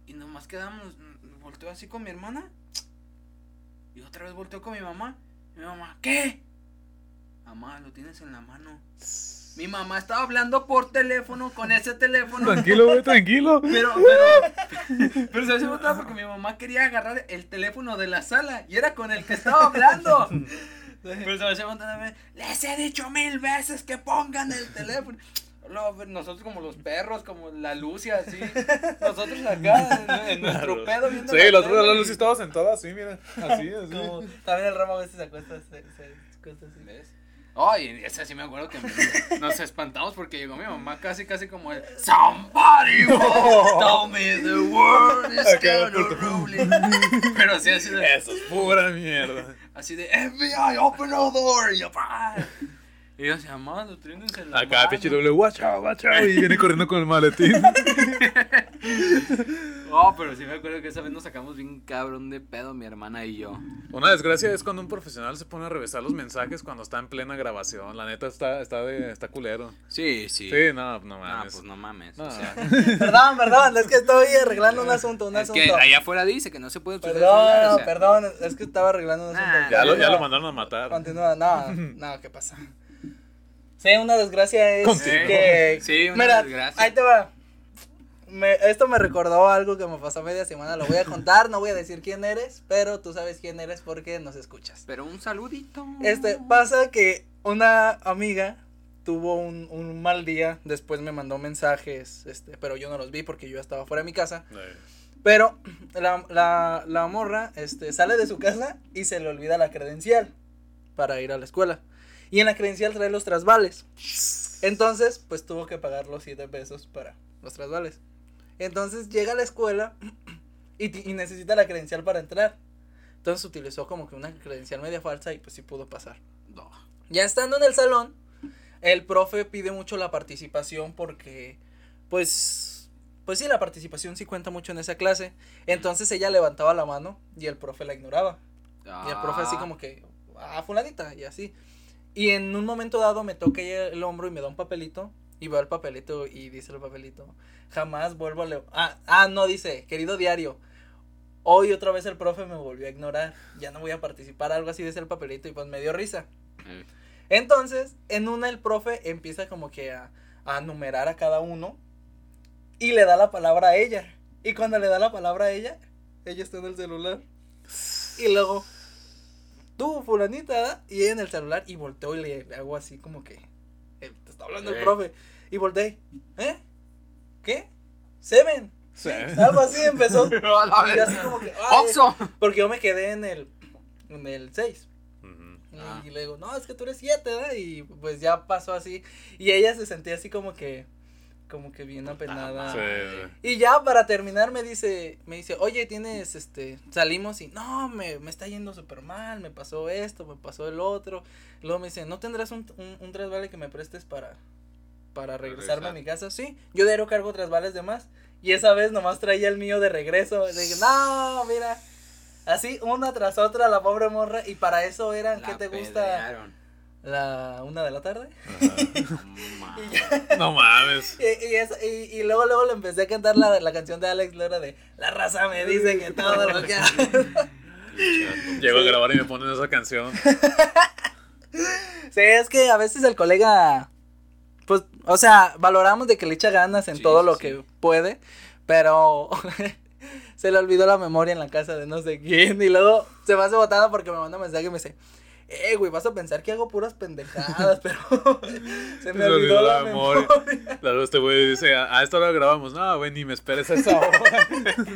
Y nomás quedamos, volteo así con mi hermana. Y otra vez volteo con mi mamá. Y mi mamá, ¿qué? Mamá, lo tienes en la mano. Mi mamá estaba hablando por teléfono con ese teléfono. Tranquilo, güey, tranquilo. [laughs] Pero, pero, pero se hace porque mi mamá quería agarrar el teléfono de la sala y era con el que estaba hablando. [laughs] Pero se me hacía montar les he dicho mil veces que pongan el teléfono. Luego, nosotros como los perros, como la luz y así. [laughs] Nosotros acá en, en nuestro pedo viendo Sí, otra tele. la luz estaba sentada así, mira. Así, así. Como, también el ramo a veces se acuesta, se, se acuesta así. ¿Ves? Ay, esa sí me acuerdo que nos espantamos porque llegó mi mamá casi, casi como el Somebody [laughs] told me the world is gonna rolling. Pero así, así de, Eso es pura mierda. así de FBI, open the door. Y yo, "Pa". Y yo, mamá, lo tienes en la Acá, mano". pinche doble, watch out. Y viene corriendo con el maletín. [laughs] Oh, pero sí me acuerdo que esa vez nos sacamos bien cabrón de pedo mi hermana y yo. Una desgracia es cuando un profesional se pone a revisar los mensajes cuando está en plena grabación. La neta está, está, de, está culero. Sí, sí. Sí, no, no Ah, mames. pues no mames. No. O sea, [laughs] Perdón, perdón, es que estoy arreglando un asunto, un es asunto. que allá afuera dice que no se puede Perdón, celular, o sea. perdón, es que estaba arreglando un asunto. Ah, Ya lo, ya lo mandaron a matar. Continúa, no, [laughs] no, ¿qué pasa? Sí, una desgracia es Contigo. que... Sí, una Mira, desgracia. ahí te va. Me- esto me recordó algo que me pasó media semana, lo voy a contar, no voy a decir quién eres, pero tú sabes quién eres porque nos escuchas. Pero un saludito. Este, pasa que una amiga tuvo un, un mal día, después me mandó mensajes, este, pero yo no los vi porque yo estaba fuera de mi casa. Pero la, la, la morra este, sale de su casa y se le olvida la credencial para ir a la escuela. Y en la credencial trae los trasvales. Entonces, pues tuvo que pagar los 7 pesos para los trasvales. Entonces llega a la escuela [clears throat] y, y necesita la credencial para entrar. Entonces utilizó como que una credencial media falsa y pues sí pudo pasar. No. Ya estando en el salón, el profe pide mucho la participación porque, pues, pues sí, la participación sí cuenta mucho en esa clase. Entonces ella levantaba la mano y el profe la ignoraba. Y el profe así Ah. como que, ah, fulanita, y así. Y en un momento dado me toca el hombro y me da un papelito. Y veo el papelito y dice el papelito, jamás vuelvo a leer. Ah, ah, no, dice, querido diario. Hoy otra vez el profe me volvió a ignorar. Ya no voy a participar, algo así dice el papelito y pues me dio risa. Eh, Entonces, en una el profe empieza como que a, a numerar a cada uno y le da la palabra a ella. Y cuando le da la palabra a ella, ella está en el celular. Y luego, tú, fulanita, y en el celular y volteo y le, le hago así como que, eh, te está hablando el Eh. profe. Y volteé, ¿eh? ¿Qué? ¿Seven? Sí. [laughs] Algo así empezó. [laughs] Y así como que, ay, Oxxo. porque yo me quedé en el, en el 6. Ujú. Y, Ah. y le digo, no, es que tú eres siete, ¿verdad? Y pues ya pasó así. Y ella se sentía así como que, como que bien apenada. Sí, madre. sí. Y ya para terminar me dice, me dice, oye, tienes, este, salimos y, no, me, me está yendo súper mal, me pasó esto, me pasó el otro. Luego me dice, ¿no tendrás un, un, un trasvale que me prestes para, para regresarme a mi casa? Sí, yo diario cargo trasvales de más. Y esa vez nomás traía el mío de regreso. Le dije, no, mira. Así, una tras otra, la pobre morra. Y para eso eran, ¿qué te gusta? La una de la tarde. Ma- [laughs] Y, ya- No mames. y, y eso- y- y luego, luego le empecé a cantar la, la canción de Alex Lora de La raza me dice que todo lo que hago". [laughs] Llego a grabar y me ponen esa canción. Sí, es que a veces el colega, pues, o sea, valoramos de que le echa ganas en Sí, todo sí, lo sí. que puede, pero [laughs] se le olvidó la memoria en la casa de no sé quién y luego se va botando porque me manda un mensaje y me dice, eh, güey, vas a pensar que hago puras pendejadas, [laughs] pero [laughs] se me Se olvidó la, memoria. Claro, este güey dice, a, a esta hora grabamos. No, güey, ni me esperes a esa hora. [laughs]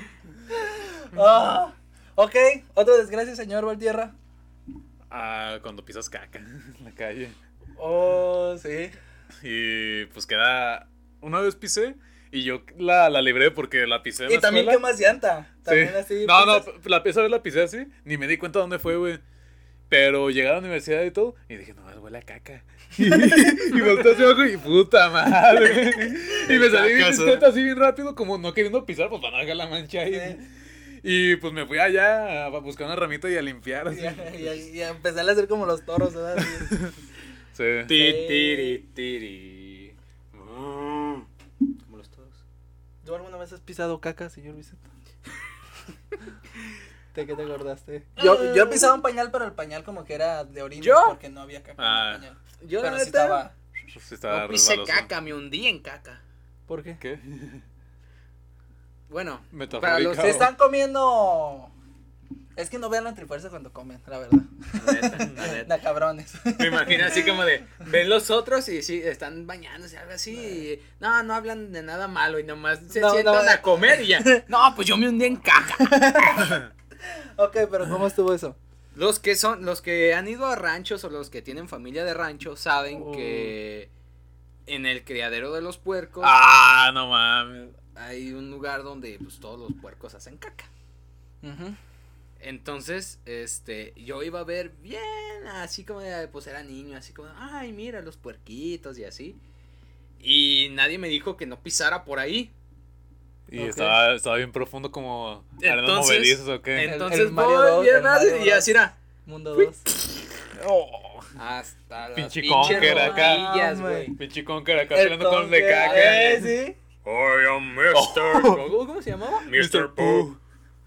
Ah, ok, otra desgracia, señor Valtierra. Ah, cuando pisas caca en la calle. Oh, sí. Y pues queda. Una vez pisé y yo la, la libré porque la pisé en Y la también quemas llanta. También Sí. así. No, no, la, esa vez la pisé así, ni me di cuenta dónde fue, güey. Pero llegué a la universidad y todo, y dije, no, huele a caca. [laughs] y volteé hacia abajo y puta madre. [laughs] y me salí bien Cacazo. discreto así bien rápido, como no queriendo pisar, pues para no dejar la mancha ahí. Y pues me fui allá a buscar una ramita y a limpiar. Así. [laughs] Y, y- y empezar a hacer como los toros, ¿verdad? Sí. Ti, tiri, tiri. Como los toros. ¿Tú alguna vez has pisado caca, señor Vicente? ¿De qué te acordaste? Yo, yo he pisado un pañal, pero el pañal como que era de orina ¿Yo? porque no había caca Ah. en el pañal. Yo la Pero sí neta, estaba. Sí estaba no pisé resbaloso. caca, me hundí en caca. ¿Por qué? ¿Qué? Bueno, para los Se están comiendo. Es que no vean la trifuerza cuando comen, la verdad. La neta, la [laughs] neta. Cabrones. Me imagino así como de, ven los otros y sí, están bañándose, algo así. y no, no hablan de nada malo y nomás se No, sientan no, a comer y ya. [laughs] No, pues yo me hundí en caca. [laughs] ok, pero ¿cómo estuvo eso? Los que son, los que han ido a ranchos o los que tienen familia de rancho saben Oh. que en el criadero de los puercos Ah, no mames. hay un lugar donde pues todos los puercos hacen caca. Entonces, este, yo iba a ver bien, así como de, pues era niño, así como, ay, mira los puerquitos y así. Y nadie me dijo que no pisara por ahí. Y estaba, estaba bien profundo como Entonces- movedizas o qué. El- Entonces, el Mario voy dos, bien el madre, Mario y así era. Mundo 2. Oh, Hasta Pinche conker acá. pinche conker acá peleando con el de caca. Eh, sí. I am Mr. ¿Cómo, cómo se llamaba? Mr. Pooh.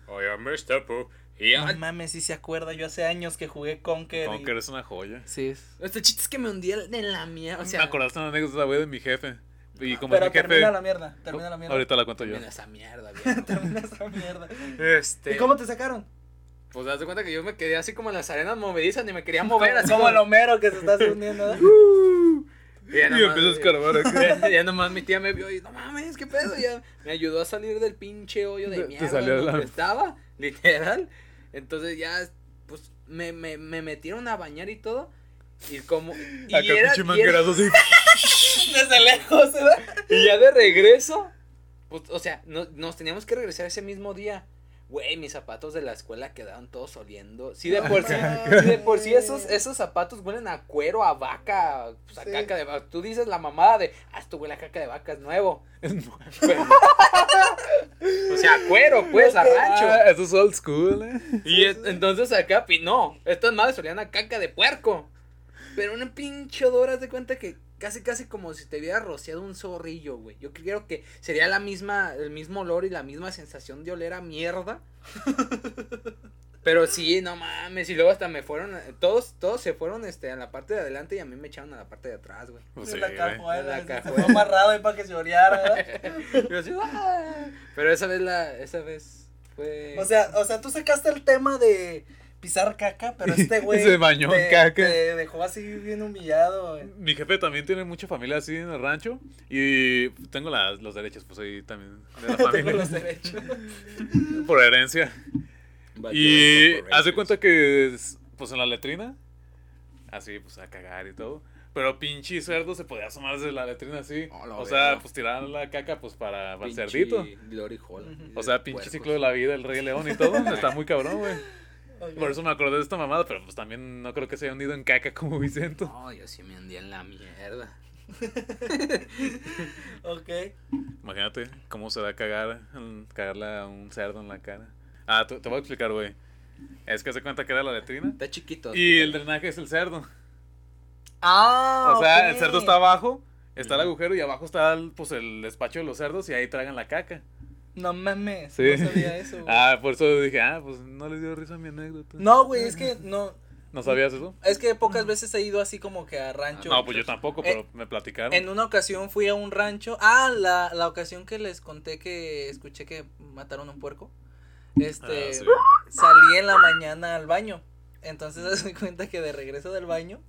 I am Mr. Pooh. Y No mames, si se acuerda, yo hace años que jugué Conker. y- Conker es una joya. Sí, es. este chiste es que me hundí en la mierda, o sea. me acordaste una anécdota, güey, de mi jefe. Y como Pero jefe. termina la mierda, termina la mierda. Ahorita la cuento yo. Termina esa mierda, viejo. [laughs] Termina esa mierda. Este. ¿Y cómo te sacaron? Pues das de cuenta que yo me quedé así como en las arenas movedizas, ni me quería mover, así como el Homero que se está hundiendo. ¿verdad? [laughs] Y ya nomás- a. Ya, [laughs] ya nomás mi tía me vio y no mames, qué pedo. Ya me ayudó a salir del pinche hoyo de Te- te mierda salió donde la- estaba, literal. Entonces ya, pues me, me, me metieron a bañar y todo. Y como. Y, Acá era- pinche y era- manguerazo así. Desde lejos, ¿verdad? y ya de regreso, pues, o sea, no- nos teníamos que regresar ese mismo día. Güey, mis zapatos de la escuela quedaron todos oliendo. Sí, de por sí, sí, de por sí esos, esos zapatos huelen a cuero, a vaca, pues a Sí. caca de vaca. Tú dices la mamada de, ah, esto huele a caca de vaca, es nuevo. Es nuevo. Pero- o sea, a cuero, pues, a rancho. Ah, eso es old school, eh. Y es- entonces acá, no, estas madres olían a caca de puerco. Pero una pinche odor, haz de cuenta que casi, casi como si te hubiera rociado un zorrillo, güey. Yo creo que sería la misma, el mismo olor y la misma sensación de oler a mierda. [laughs] Pero sí, no mames, y luego hasta me fueron, todos, todos se fueron, este, a la parte de adelante y a mí me echaron a la parte de atrás, güey. Pues En sí, la cajuela. En la Se fue amarrado ahí para que se oreara, ¿verdad? [laughs] Yo así, "Ah". Pero esa vez la, esa vez fue... O sea, o sea, tú sacaste el tema de pisar caca, pero [laughs] este güey. Se bañó en caca. Te dejó así bien humillado, güey. Mi jefe también tiene mucha familia así en el rancho. Y tengo las, los derechos, pues ahí también. De la [laughs] Tengo familia. los derechos. [laughs] por herencia. Y hace cuenta que, es, pues en la letrina, así, pues a cagar y todo. Pero pinche cerdo se podía asomar desde la letrina así. Oh, o sea, pues tirar la caca, pues para, para el cerdito. Glory Hall. O sea, pinche Puercos. ciclo de la vida, el rey león y todo. está muy cabrón, güey. Por eso me acordé de esta mamada, pero pues también no creo que se haya hundido en caca como Vicento. No, yo sí me hundí en la mierda. [laughs] Ok. Imagínate cómo se va a cagar, cagarle a un cerdo en la cara. Ah, te, te voy a explicar, güey. Es que se cuenta que era la letrina. Está chiquito. Y el drenaje es el cerdo. Ah, O sea, el cerdo está abajo, está el agujero y abajo está el, pues, el despacho de los cerdos y ahí tragan la caca. No mames. Sí. No sabía eso, güey. Ah, por eso dije, ah, pues no les dio risa mi anécdota. No, güey, es que no. ¿No sabías eso? Es que pocas veces he ido así como que a rancho. No, pues yo tampoco, pero Eh, me platicaron. En una ocasión fui a un rancho. Ah, la, la ocasión que les conté que escuché que mataron a un puerco. Este, Ah, sí. salí en la mañana al baño. Entonces [laughs] doy cuenta que de regreso del baño,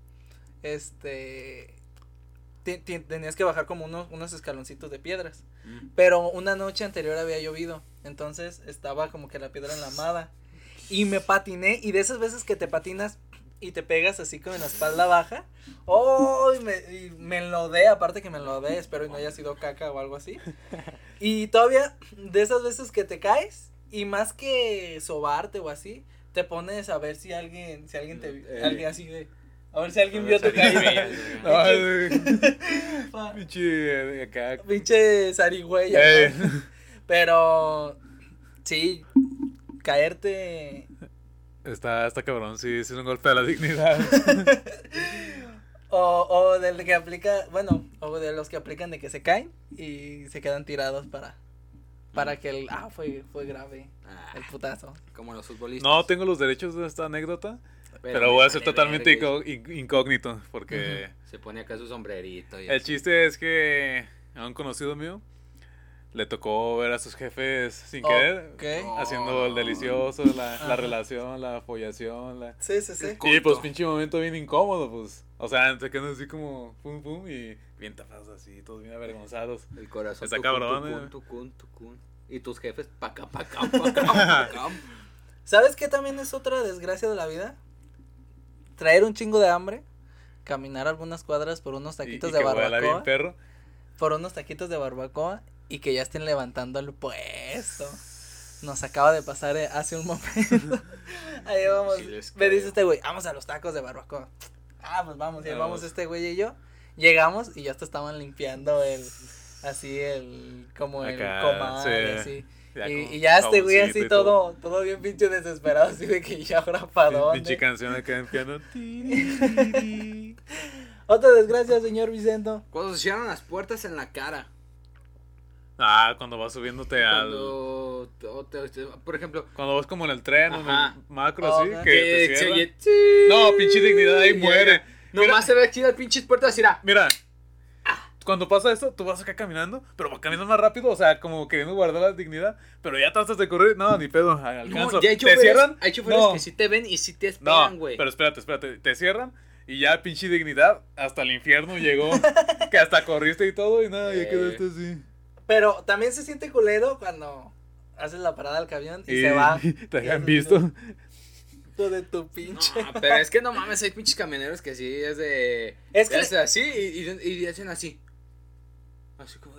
este, tenías que bajar como unos, unos escaloncitos de piedras. Mm. Pero una noche anterior había llovido. Entonces estaba como que la piedra enlamada. Y me patiné. Y de esas veces que te patinas, y te pegas así con la espalda baja. ¡Oh! Y me, y me enlodé, aparte que me enlodé, espero y no haya sido caca o algo así. Y todavía, de esas veces que te caes, y más que sobarte o así, te pones a ver si alguien, si alguien te, Eh. alguien así de, a ver si alguien vio tu caída. No, [laughs] pinche eh, acá. Pinche zarigüeya. Eh. Pero, sí, caerte Está, está cabrón, sí, es un golpe a la dignidad. [laughs] O, o del que aplica, bueno, o de los que aplican de que se caen y se quedan tirados para para que el ah fue fue grave Ah, el putazo. como los futbolistas. No tengo los derechos de esta anécdota, pero, voy a ser totalmente incógnito, porque Se pone acá su sombrerito. Y el así. chiste es que a un conocido mío le tocó ver a sus jefes sin Oh, querer, haciendo el delicioso, la, la relación, la follación, la... Sí, sí, sí. Y pues pinche momento bien incómodo, pues. O sea, se quedan así como pum pum y bien tapados así, todos bien avergonzados. El corazón. Está cabrón, tucún, eh. tucún, tucún. Y tus jefes, paca, paca, paca, paca. [laughs] ¿Sabes qué también es otra desgracia de la vida? Traer un chingo de hambre, caminar algunas cuadras por unos Y, taquitos y de que huela bien barbacoa, perro. por unos taquitos de barbacoa y que ya estén levantando el puesto. Nos acaba de pasar eh, hace un momento. [laughs] Ahí vamos. Sí me dice este güey, vamos a los tacos de barbacoa. Ah, pues vamos, y Vamos. vamos este güey y yo. Llegamos y ya te estaban limpiando el, así el, como el comal, sí. así. Ya y, ya este güey así todo, todo bien pinche desesperado, así de que ya ahora para Pin- Pinche dónde. canción acá en piano. [laughs] Otra desgracia, señor Vicento. Cuando se cierran las puertas en la cara. ah, cuando vas subiéndote al. Cuando, te- te- por ejemplo, Cuando vas como en el tren o en Ajá. el macro Oh, así, que No, pinche dignidad ahí y muere. Nomás se ve chidas pinches puertas y era. Mira, cuando pasa esto, tú vas acá caminando, pero caminando más rápido, o sea, como queriendo guardar la dignidad, pero ya tratas de correr, no, ni pedo, alcanzo. No, ya hay ¿Te cierran? hay choferes No. que sí te ven y sí te esperan, No, güey. pero espérate, espérate, te cierran y ya pinche dignidad hasta el infierno llegó, [laughs] que hasta corriste y todo y nada, ya quedaste así. Pero también se siente culero cuando haces la parada del camión y, Y se va. [laughs] te hayan visto. Hijo de tu pinche. No, pero es que no mames, hay pinches camioneros que sí es de. Es que- es así y, y, y hacen así. Así como.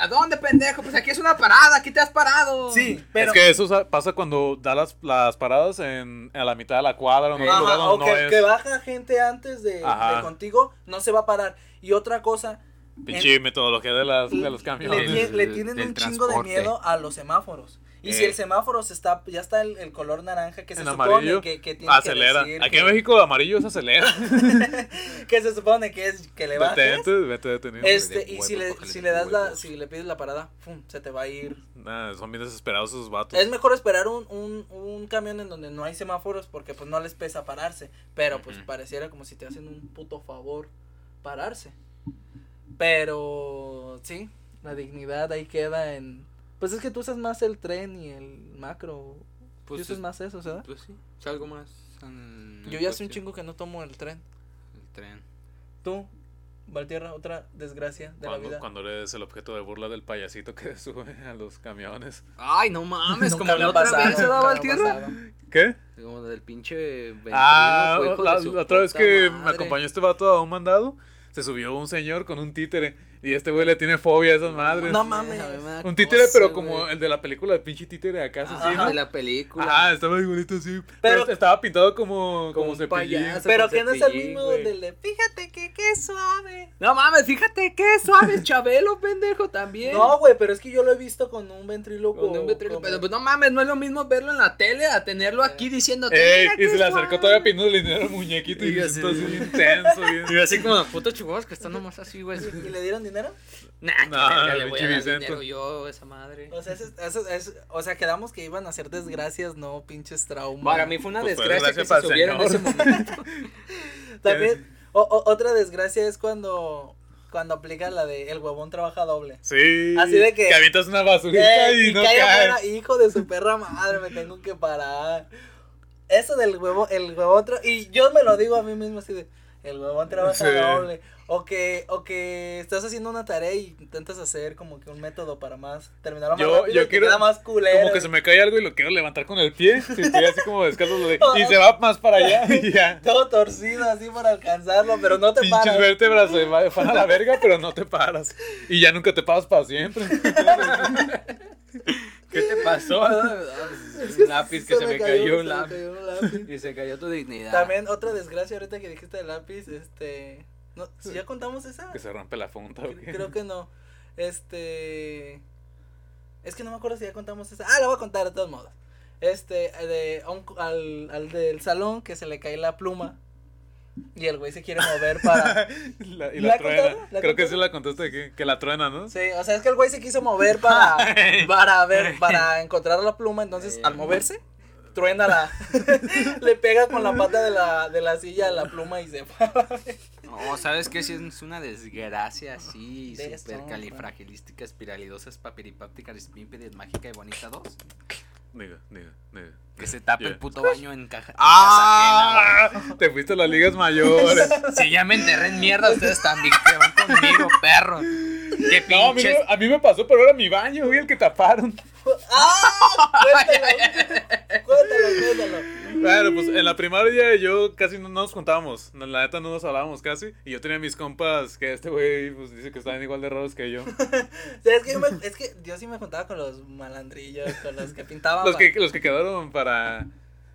¿A dónde, pendejo? Pues aquí es una parada, aquí te has parado. Sí, pero. es que eso sa- pasa cuando da las, las paradas en, a la mitad de la cuadra, en Ajá, lugar o donde que, no es. que baja gente antes de, de contigo, no se va a parar. Y otra cosa, Pinche metodología de, las, de los le, camiones. tie- le del- tienen un chingo de transporte. miedo a los semáforos. Y Eh. si el semáforo se está, ya está el, el color naranja que se supone amarillo, que, que tiene acelera. que decir Aquí que, en México amarillo es acelera. [laughs] que se supone que es que le bajes. Detente, vete detenido. Este, de y si le, si le das la, si le pides la parada, pum, se te va a ir. Nah, son bien desesperados esos vatos. Es mejor esperar un, un, un camión en donde no hay semáforos porque pues no les pesa pararse. Pero pues pareciera como si te hacen un puto favor pararse. Pero sí, la dignidad ahí queda en... Pues es que tú usas más el tren y el macro. Pues Tú usas es- más eso, ¿verdad? Pues sí, es algo más. en- Yo ya hace un chingo que no tomo el tren. El tren. Tú, Valtierra, otra desgracia de la Cuando, vida. cuando eres el objeto de burla del payasito que [laughs] sube a los camiones. Ay, no mames, [laughs] como me la otra pasado, vez se daba me el ha tierra. pasado. ¿Qué? Como del pinche Ah, la, otra vez que me acompañó este vato a un mandado, se subió un señor con un títere. Y este güey le tiene fobia a esas madres. No mames. Un títere, cosa, pero como güey. el de la película de pinche títere acá Ajá, asesino. de la película. Ajá, estaba igualito así. Pero- Pero, estaba pintado como, Como cepillín. Pero que no es el mismo güey. del de, fíjate que qué suave. No mames, fíjate qué suave Chabelo, pendejo, también. No, güey, pero es que yo lo he visto con un ventríloco. Con un ventriloquio, como- pero pues no mames, no es lo mismo verlo en la tele a tenerlo aquí diciéndote. Ey, "Mira y se le suave". acercó todavía pidiéndole dinero al muñequito y, así- siento así bien tenso, bien. [laughs] Y así como putos chihuahuas que están nomás así, güey. ¿Y, y le dieron dinero? Nah, No, que verga, le voy a dar dinero yo, esa madre. O sea, eso, eso- eso- o sea, quedamos que iban a ser desgracias, no pinches traumas. Para mí fue una Pues fue desgracia que se subieron en ese momento. [laughs] También, o- o- otra desgracia es cuando, cuando aplica la de el huevón trabaja doble. Sí. Así de que- Que avientas una basurita Eh, y y no cae cae. afuera, hijo de su perra madre, me tengo que parar. Eso del huevo, el huevón y yo me lo digo a mí mismo así de, El huevón trabaja Sí. doble. O que, o que estás haciendo una tarea y intentas hacer como que un método para más terminarlo más Yo- rápido yo y quiero- queda más culero. Como que se me cae algo y lo quiero levantar con el pie. Y estoy así como descalzo. lo de- [laughs] y se va más para allá. [laughs] Y ya. Todo torcido así para alcanzarlo, pero no te Pinches paras. vértebras se va- van a la verga, pero no te paras. Y ya nunca te paras para siempre. [laughs] ¿Qué te pasó? un lápiz que se, me cayó, un lápiz. cayó un lápiz. Y se cayó tu dignidad. También otra desgracia ahorita que dijiste del lápiz, este... No, ¿sí ¿Ya contamos esa? Que se rompe la funda. ¿o qué? Creo que no. Este. Es que no me acuerdo si ya contamos esa. Ah, la voy a contar de todos modos. Este, de, un- al, al del salón que se le cae la pluma. Y el güey se quiere mover [laughs] para. La- y ¿La truena. Creo que sí la contaste que, que la truena, ¿no? Sí, o sea, es que el güey se quiso mover para. [laughs] Para ver, para [laughs] encontrar la pluma. Entonces, Eh. al moverse, truena la. le pega con la pata de la, de la silla a la pluma y se va. No, ¿sabes qué? Si es una desgracia así, De super califragilística, espiralidosa, espapiripáptica, rispímpide, mágica y bonita 2. Diga, diga, diga. Que se tapa el puto baño en caja. en ¡Ah! Te fuiste a las ligas mayores. [laughs] Si ya me enterré en mierda, ustedes también que van conmigo, perro. Qué No, a mí, a mí me pasó, pero era mi baño, güey, el que taparon. ¡Ah! [laughs] Cuéntalo, cuéntalo, cuéntalo. Bueno, pues en la primaria yo casi no nos contábamos. no, La neta no nos hablábamos casi. Y yo tenía mis compas que este güey pues dice que estaban igual de raros que yo. [laughs] O sea, es, que yo me- es que yo sí me juntaba con los malandrillos, con los que pintaban. Los que, los que quedaron para,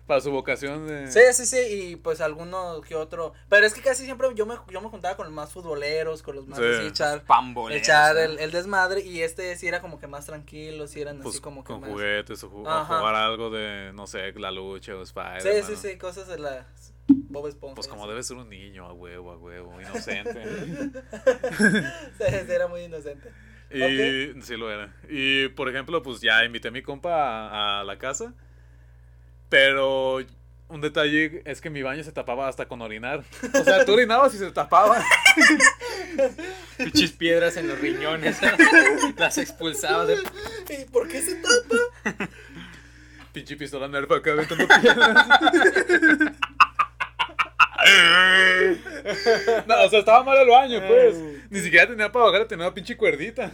para su vocación de... Sí, sí, sí, y pues alguno que otro. Pero es que casi siempre yo me, yo me juntaba con los más futboleros, con los más Sí. así, echar, Pamboleros, echar el, el desmadre. Y este sí era como que más tranquilo, sí eran Pues así como que con más. juguetes o, ju- o Ajá. jugar algo de, no sé, la lucha o Sí, Spider. sí, sí, cosas de la Bob Esponja. Pues como sí. debe ser un niño, a huevo, a huevo, inocente. [laughs] Sí, sí, era muy inocente. y sí lo era. Y por ejemplo, pues ya invité a mi compa a, a la casa. Pero un detalle es que mi baño se tapaba hasta con orinar. O sea, tú orinabas y se tapaba. Pinches piedras en los riñones. Las expulsaba de. ¿Y por qué se tapa? Pinche pistola nerf acá aventando piedras. No, o sea, estaba mal el baño, pues. Ni siquiera tenía para bajar, tenía una pinche cuerdita.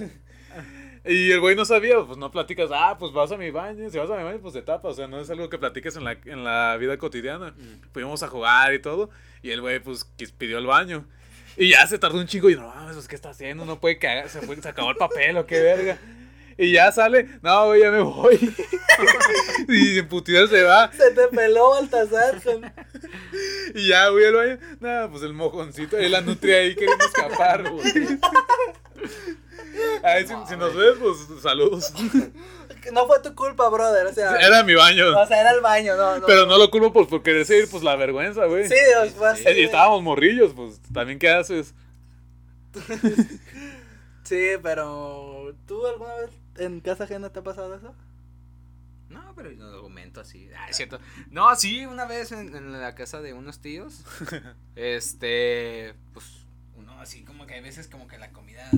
Y el güey no sabía, pues no platicas, ah, pues vas a mi baño, si vas a mi baño, pues te tapas, o sea, no es algo que platiques en la, en la vida cotidiana. Fuimos a jugar y todo, y el güey, pues, pidió el baño. Y ya se tardó un chingo y no, mames, pues, ¿qué está haciendo? No puede cagar, se, fue- se acabó el papel o qué verga. Y ya sale, no, güey, ya me voy. [laughs] y en putida se va. Se te peló Baltasar. [laughs] Y ya, güey, al baño. Nada, pues el mojoncito y la nutria ahí queriendo escapar, güey. [laughs] [laughs] Ay, si, si nos ves, pues saludos. [laughs] No fue tu culpa, brother. O sea, Era mi baño. o sea, era el baño, no. no. Pero no lo culpo pues, por quererse ir, pues la vergüenza, güey. Sí, os fue así. Eh, Y estábamos morrillos, pues también, ¿qué haces? [laughs] Sí, pero. ¿Tú alguna vez en casa ajena te ha pasado eso? No, pero yo lo comento así. Ah, es cierto. No, sí, una vez en, en la casa de unos tíos. este. Pues. Uno así como que hay veces como que la comida.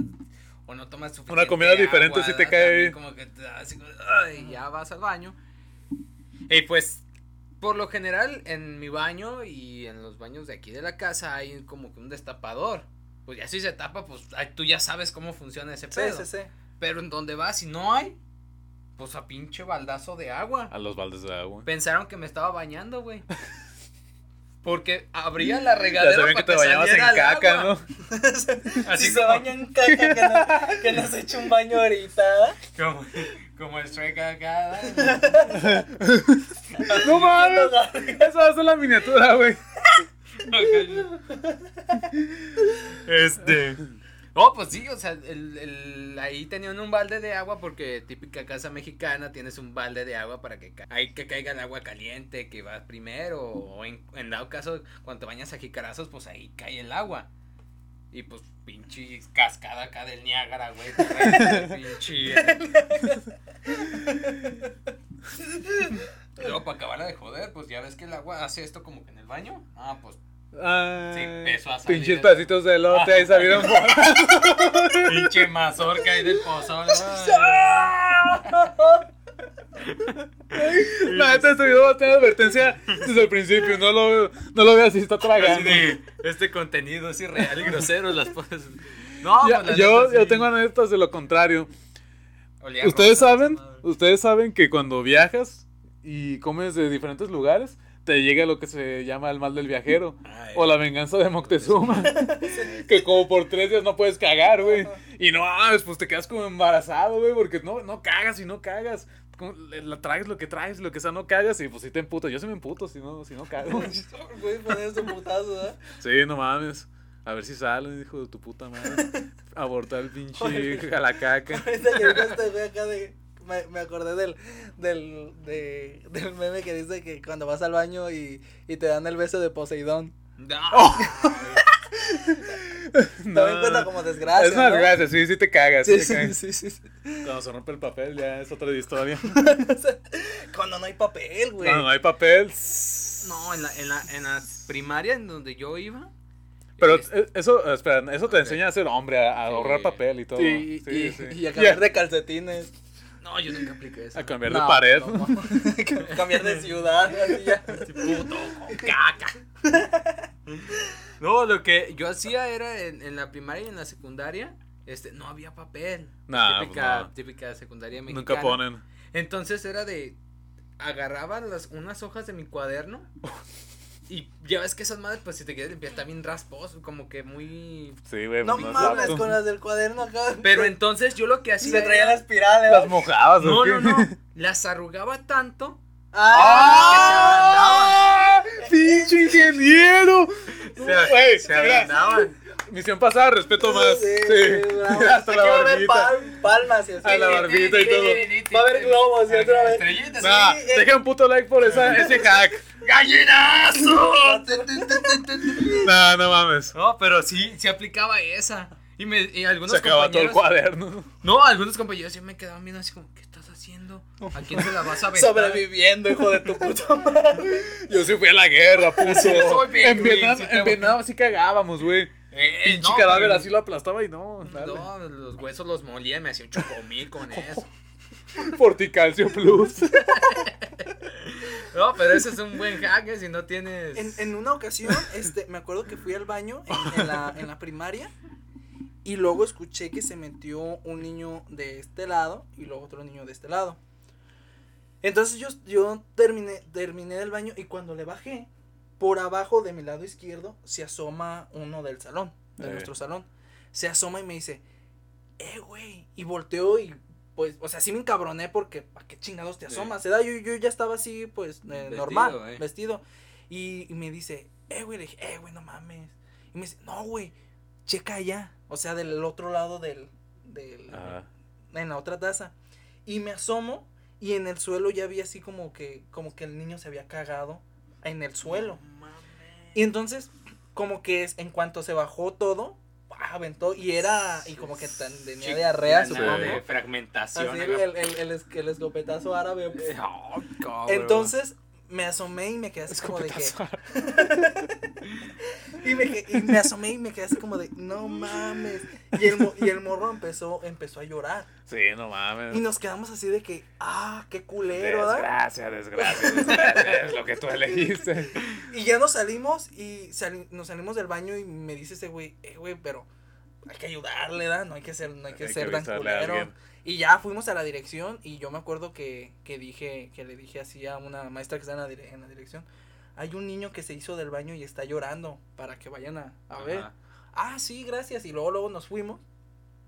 O no tomas suficiente Una comida diferente sí te cae. Como que te da así como, ay, ya vas al baño. Y pues. Por lo general, en mi baño y en los baños de aquí de la casa hay como que un destapador. Pues ya si se tapa, pues ay, tú ya sabes cómo funciona ese Sí, pedo. sí, sí. Pero en donde vas, si no hay, pues a pinche baldazo de agua. A los baldes de agua. Pensaron que me estaba bañando, güey. [laughs] Porque abría la Ya regadera sabían para que te bañabas en caca, agua. ¿no? [laughs] Así si se como, baña en caca, que no, que no se eche un baño ahorita. como, como el Shrek acá. No [laughs] mames. Esa va a ser la miniatura, güey. Este. No, pues sí, o sea, el, el, ahí tenían un balde de agua porque típica casa mexicana tienes un balde de agua para que ahí que caiga el agua caliente que va primero o en, en dado caso cuando te bañas a jicarazos pues ahí cae el agua. Y pues pinche cascada acá del Niágara, güey. pinche. Y [laughs] luego para acabarla de joder, pues ya ves que el agua hace esto como que en el baño. Ah, pues Ay, Sí, empezó a salir Pinches pedacitos de elote ahí salieron [laughs] por. pinche mazorca ahí del pozón. [laughs] La neta, este video va a tener advertencia desde el principio. No lo, no lo veas si está tragando. este contenido es irreal y grosero. Las. No, Ya- pues, la yo, yo sí. tengo anécdotas de lo contrario. Olía Ustedes rosa, saben, madre. ustedes saben que cuando viajas y comes de diferentes lugares, te llega lo que se llama el mal del viajero. Ay. O la venganza de Moctezuma. [laughs] que como por tres días no puedes cagar, güey. Y no, mames, pues te quedas como embarazado, güey, porque no, no cagas y no cagas. La traes lo que traes, lo que sea, no cagas y pues si te emputas. Yo sí me emputo si no, si no cago. [laughs] Putazo, ¿eh? sí, no mames. A ver si sale, hijo de tu puta madre. [laughs] Abortar el pinche jalacaca. Ahorita que este acá de. Me, me acordé del, del, de, del meme que dice que cuando vas al baño y, y te dan el beso de Poseidón. No. [laughs] También cuenta como desgracia. Es una ¿no? desgracia, sí, sí te cagas. Sí, sí te sí. Cuando se rompe el papel ya es otra historia. [laughs] Cuando no hay papel, güey. Cuando no hay papel. No, en la, en la, en la primaria en donde yo iba. Pero es- eh, eso, espera, eso te enseña a ser hombre, a, a Sí. ahorrar papel y todo. Sí, Sí, y, sí. y a cambiar de calcetines. No, yo nunca apliqué eso. A cambiar No, de pared. no, no. [laughs] cambiar de ciudad. así ya. Así, [laughs] puto con caca. No, lo que yo hacía era en, en la primaria y en la secundaria, este, no había papel. Nah, típica, pues no. típica secundaria mexicana. Nunca ponen. Entonces era de agarraba las unas hojas de mi cuaderno [laughs] y ya ves que esas madres pues si te quieres limpiar está bien rasposo, como que muy Sí, güey. No pues, es mames, con las del cuaderno acá. Pero entonces yo lo que hacía se traía las espirales. Las mojabas, ¿o No, qué? no, no, [laughs] las arrugaba tanto ¡Ah! ¡Pinche ingeniero! se, Güey, se ablandaban. Misión pasada, respeto más. Sí, Sí. bravo. [laughs] Hasta la va a haber barbita. pal- palmas y así. A la barbita y todo. Va a haber globos y otra vez. Estrellitas. Nah, Sí, eh. deja un puto like por esa, ese hack. ¡Gallinazo! [laughs] Nah, no mames. No, pero sí, sí aplicaba esa. Y, me, y algunos Se acaba todo el cuaderno. No, algunos compañeros sí me quedaban viendo así como, ¿qué estás haciendo? ¿A quién se la vas a aventar? Sobreviviendo, hijo de tu puta madre. Yo sí fui a la guerra, bien, en Vietnam, te- en Vietnam sí cagábamos, güey. Eh, Pinche no, cadáver pero- así lo aplastaba y no. dale. No, los huesos los molía y me hacía un chocomil con [laughs] eso. Forticalcio Plus. [laughs] No, pero ese es un buen hack, eh, si no tienes... En, en una ocasión, este, me acuerdo que fui al baño en, en la, en la primaria y luego escuché que se metió un niño de este lado y luego otro niño de este lado. Entonces yo, yo terminé, terminé del baño y cuando le bajé, por abajo de mi lado izquierdo se asoma uno del salón, de Eh. nuestro salón. Se asoma y me dice, eh, güey. Y volteó y pues, o sea, sí me encabroné porque, ¿para qué chingados te Sí. asomas? ¿verdad? Yo, yo ya estaba así, pues, eh, Vestido, normal, eh. vestido. Y, y me dice, eh, güey, le dije, eh, güey, no mames. Y me dice, no, güey, checa allá. O sea, del otro lado del, del, Ajá. en la otra taza. Y me asomo y en el suelo ya vi así como que, como que el niño se había cagado en el suelo. Y entonces, como que es, en cuanto se bajó todo, aventó y era, y como que tan- tenía Chi- diarrea, supongo. de fragmentación. Así el, el, el, es- el escopetazo árabe. [laughs] Oh. Entonces, me asomé y me quedé así como de que. [laughs] y me, y me asomé y me quedé así como de, no mames. Y el, y el morro empezó, empezó a llorar. Sí, no mames. Y nos quedamos así de que, ah, qué culero, ¿verdad? Desgracia, desgracia, desgracia. es lo que tú elegiste. Y ya nos salimos y sali- nos salimos del baño y me dice ese güey, eh, güey, pero hay que ayudarle, ¿da? No hay que ser, no hay que Hay que ser tan culero. Y ya fuimos a la dirección y yo me acuerdo que, que dije, que le dije así a una maestra que está en la, dire- en la dirección, hay un niño que se hizo del baño y está llorando para que vayan a, a ver. Ah, sí, gracias. Y luego, luego nos fuimos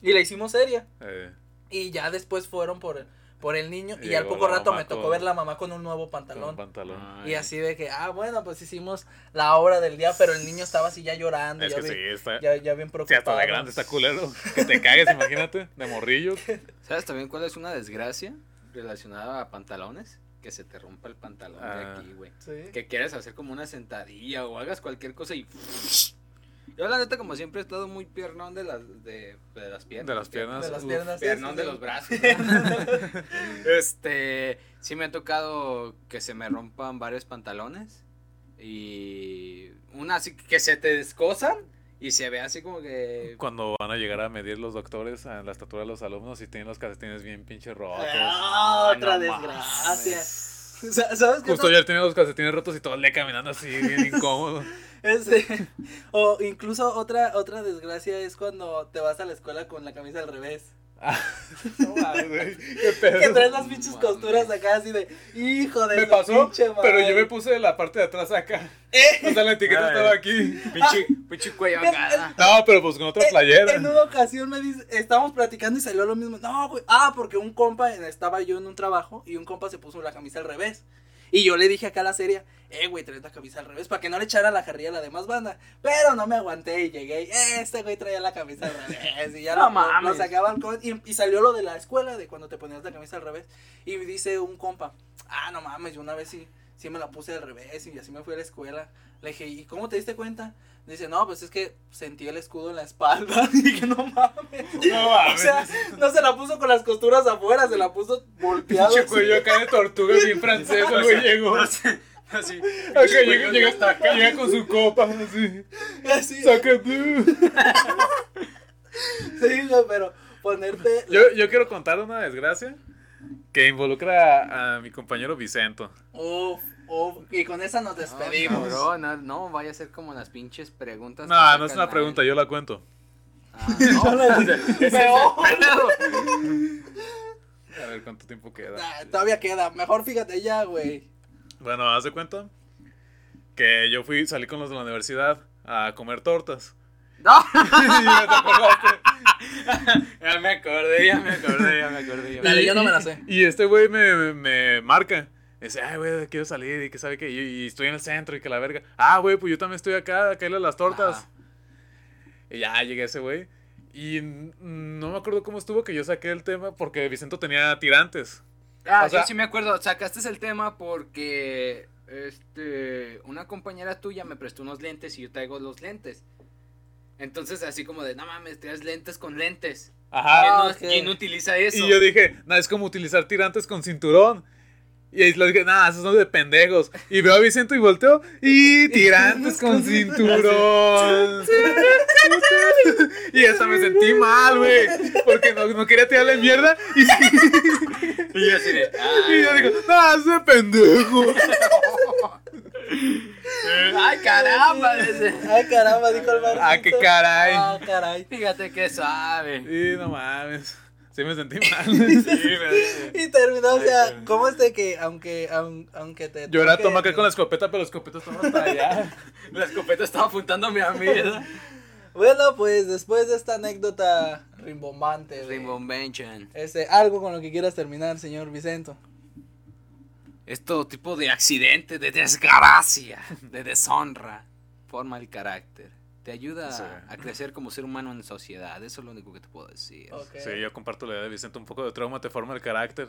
y la hicimos seria. Eh, Y ya después fueron por el, por el niño y, Y al poco rato me tocó con- ver la mamá con un nuevo pantalón. pantalón. Ay. Y así de que, ah, bueno, pues hicimos la obra del día, pero el niño estaba así ya llorando, Es ya, que sí, está. ya, ya bien Sí, preocupado. hasta de grande está culero. Que te cagues, imagínate, de morrillo. [laughs] ¿Sabes también cuál es una desgracia relacionada a pantalones? Que se te rompa el pantalón de Ah. aquí, güey. Sí. Que quieres hacer como una sentadilla o hagas cualquier cosa y... Yo la neta como siempre he estado muy piernón de las, de, de las piernas. De las piernas. De las uf. piernas. sí, Piernón sí, de los brazos. [laughs] este, sí me ha tocado que se me rompan varios pantalones y una así que se te descosan Y se ve así como que. Cuando van a llegar a medir los doctores a la estatura de los alumnos y tienen los calcetines bien pinches rotos. Ah, otra no desgracia. ¿Sabes qué? Justo ayer tenía los calcetines rotos y todo el día caminando así, bien incómodo. [laughs] Este, o incluso otra otra desgracia es cuando te vas a la escuela con la camisa al revés. [laughs] No mames, güey, qué pedo. Que traes las pinches costuras acá así de hijo de Me pasó, pinche pero madre". yo me puse la parte de atrás acá. Eh, O sea, la etiqueta Ay. estaba aquí. Pinche, pinche cuello acá. No, pero pues con otra playera. En una ocasión me dice, estábamos platicando y salió lo mismo. No, güey. Ah, porque un compa, estaba yo en un trabajo y un compa se puso la camisa al revés. Y yo le dije acá a la serie, eh, güey, traes la camisa al revés para que no le echara la jarrilla a la demás banda. Pero no me aguanté y llegué. eh, este güey traía la camisa al revés. Y ya No lo, mames. lo sacaban con- y, y salió lo de la escuela, de cuando te ponías la camisa al revés. Y dice un compa, ah, no mames, yo una vez sí, sí me la puse al revés y así me fui a la escuela. Le dije, ¿y cómo te diste cuenta? Dice, no, pues es que sentí el escudo en la espalda. Y [laughs] dije, no mames. No mames. O sea, no se la puso con las costuras afuera, se la puso volteado. Pinche así. cuello acá de tortuga bien [laughs] francés, güey llegó. Acá Así. llega, llega, hasta acá, llega con su copa, así. Así. Saca tú. [laughs] Sí, pero ponerte. Yo, yo quiero contar una desgracia que involucra a, a mi compañero Vicento. Uf, uf. Y con esa nos despedimos. No, cabrón, no, no, vaya a ser como las pinches preguntas. No, no es una pregunta, yo la cuento. Ah, no. [laughs] [laughs] Peor. A ver cuánto tiempo queda. Nah, todavía queda. Mejor fíjate ya, güey. Bueno, haz de cuenta que yo fui, salí con los de la universidad a comer tortas. No. [laughs] Ya te acordaste. [laughs] Ya me acordé, ya me acordé, ya me acordé. ya me Dale, yo no me la sé. Y este güey me, me, me marca. Dice, ay, güey, quiero salir y que sabe que y, y estoy en el centro y que la verga. Ah, güey, pues yo también estoy acá, a caerle a las tortas. Ajá. Y ya llegué ese güey. Y no me acuerdo cómo estuvo que yo saqué el tema porque Vicento tenía tirantes. Ah, O sea- yo sí me acuerdo. Sacaste el tema porque este una compañera tuya me prestó unos lentes y yo traigo los lentes. Entonces así como de, no mames, traes lentes con lentes. Ajá. ¿Quién, no, ok. quién utiliza eso? Y yo dije, nada, es como utilizar tirantes con cinturón. Y ahí le dije, nada, esos son de pendejos. Y veo a Vicento y volteo, y tirantes con [laughs] cinturón. [laughs] [laughs] y hasta me sentí mal, güey. Porque no, no quería tirarle mierda. Y, Y yo así de, y yo digo, nada, es de pendejo. Ay caramba. Ay, caramba, dijo el Marquito. Ah, qué caray. Ah, caray. Fíjate que sabe. Y no mames. Sí me sentí [laughs] mal. Sí, me- Y terminó, o sea, ¿cómo es de que aunque, aun- aunque te. Yo era toma acá con la escopeta, pero la escopeta estaba hasta allá. La escopeta estaba apuntándome a mí, ¿verdad? Bueno, pues después de esta anécdota rimbombante. Rimbombenchen. Este, algo con lo que quieras terminar, señor Vicento. Es todo tipo de accidente, de desgracia, de deshonra. Forma el carácter. Te ayuda Sí. a crecer como ser humano en sociedad. Eso es lo único que te puedo decir. Sí, yo comparto la idea de Vicente. Un poco de trauma te forma el carácter.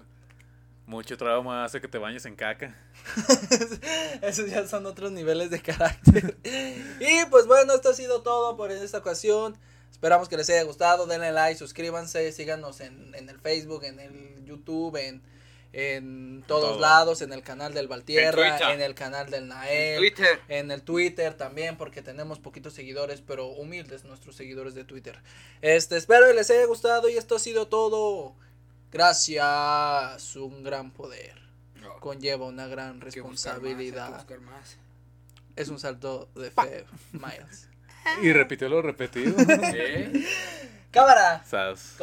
Mucho trauma hace que te bañes en caca. [laughs] Esos ya son otros niveles de carácter. [laughs] y pues bueno, esto ha sido todo por esta ocasión. Esperamos que les haya gustado. Denle like, suscríbanse, síganos en, en el Facebook, en el YouTube, en, en todos todo. lados, en el canal del Valtierra, en el canal del Nael. Twitter. En el Twitter también, porque tenemos poquitos seguidores, pero humildes nuestros seguidores de Twitter. Este, espero que les haya gustado y esto ha sido todo. Gracias, un gran poder conlleva una gran responsabilidad. Es un salto de fe, Miles. Y repitió lo repetido. [laughs] ¿Eh? ¡Cámara! Sas.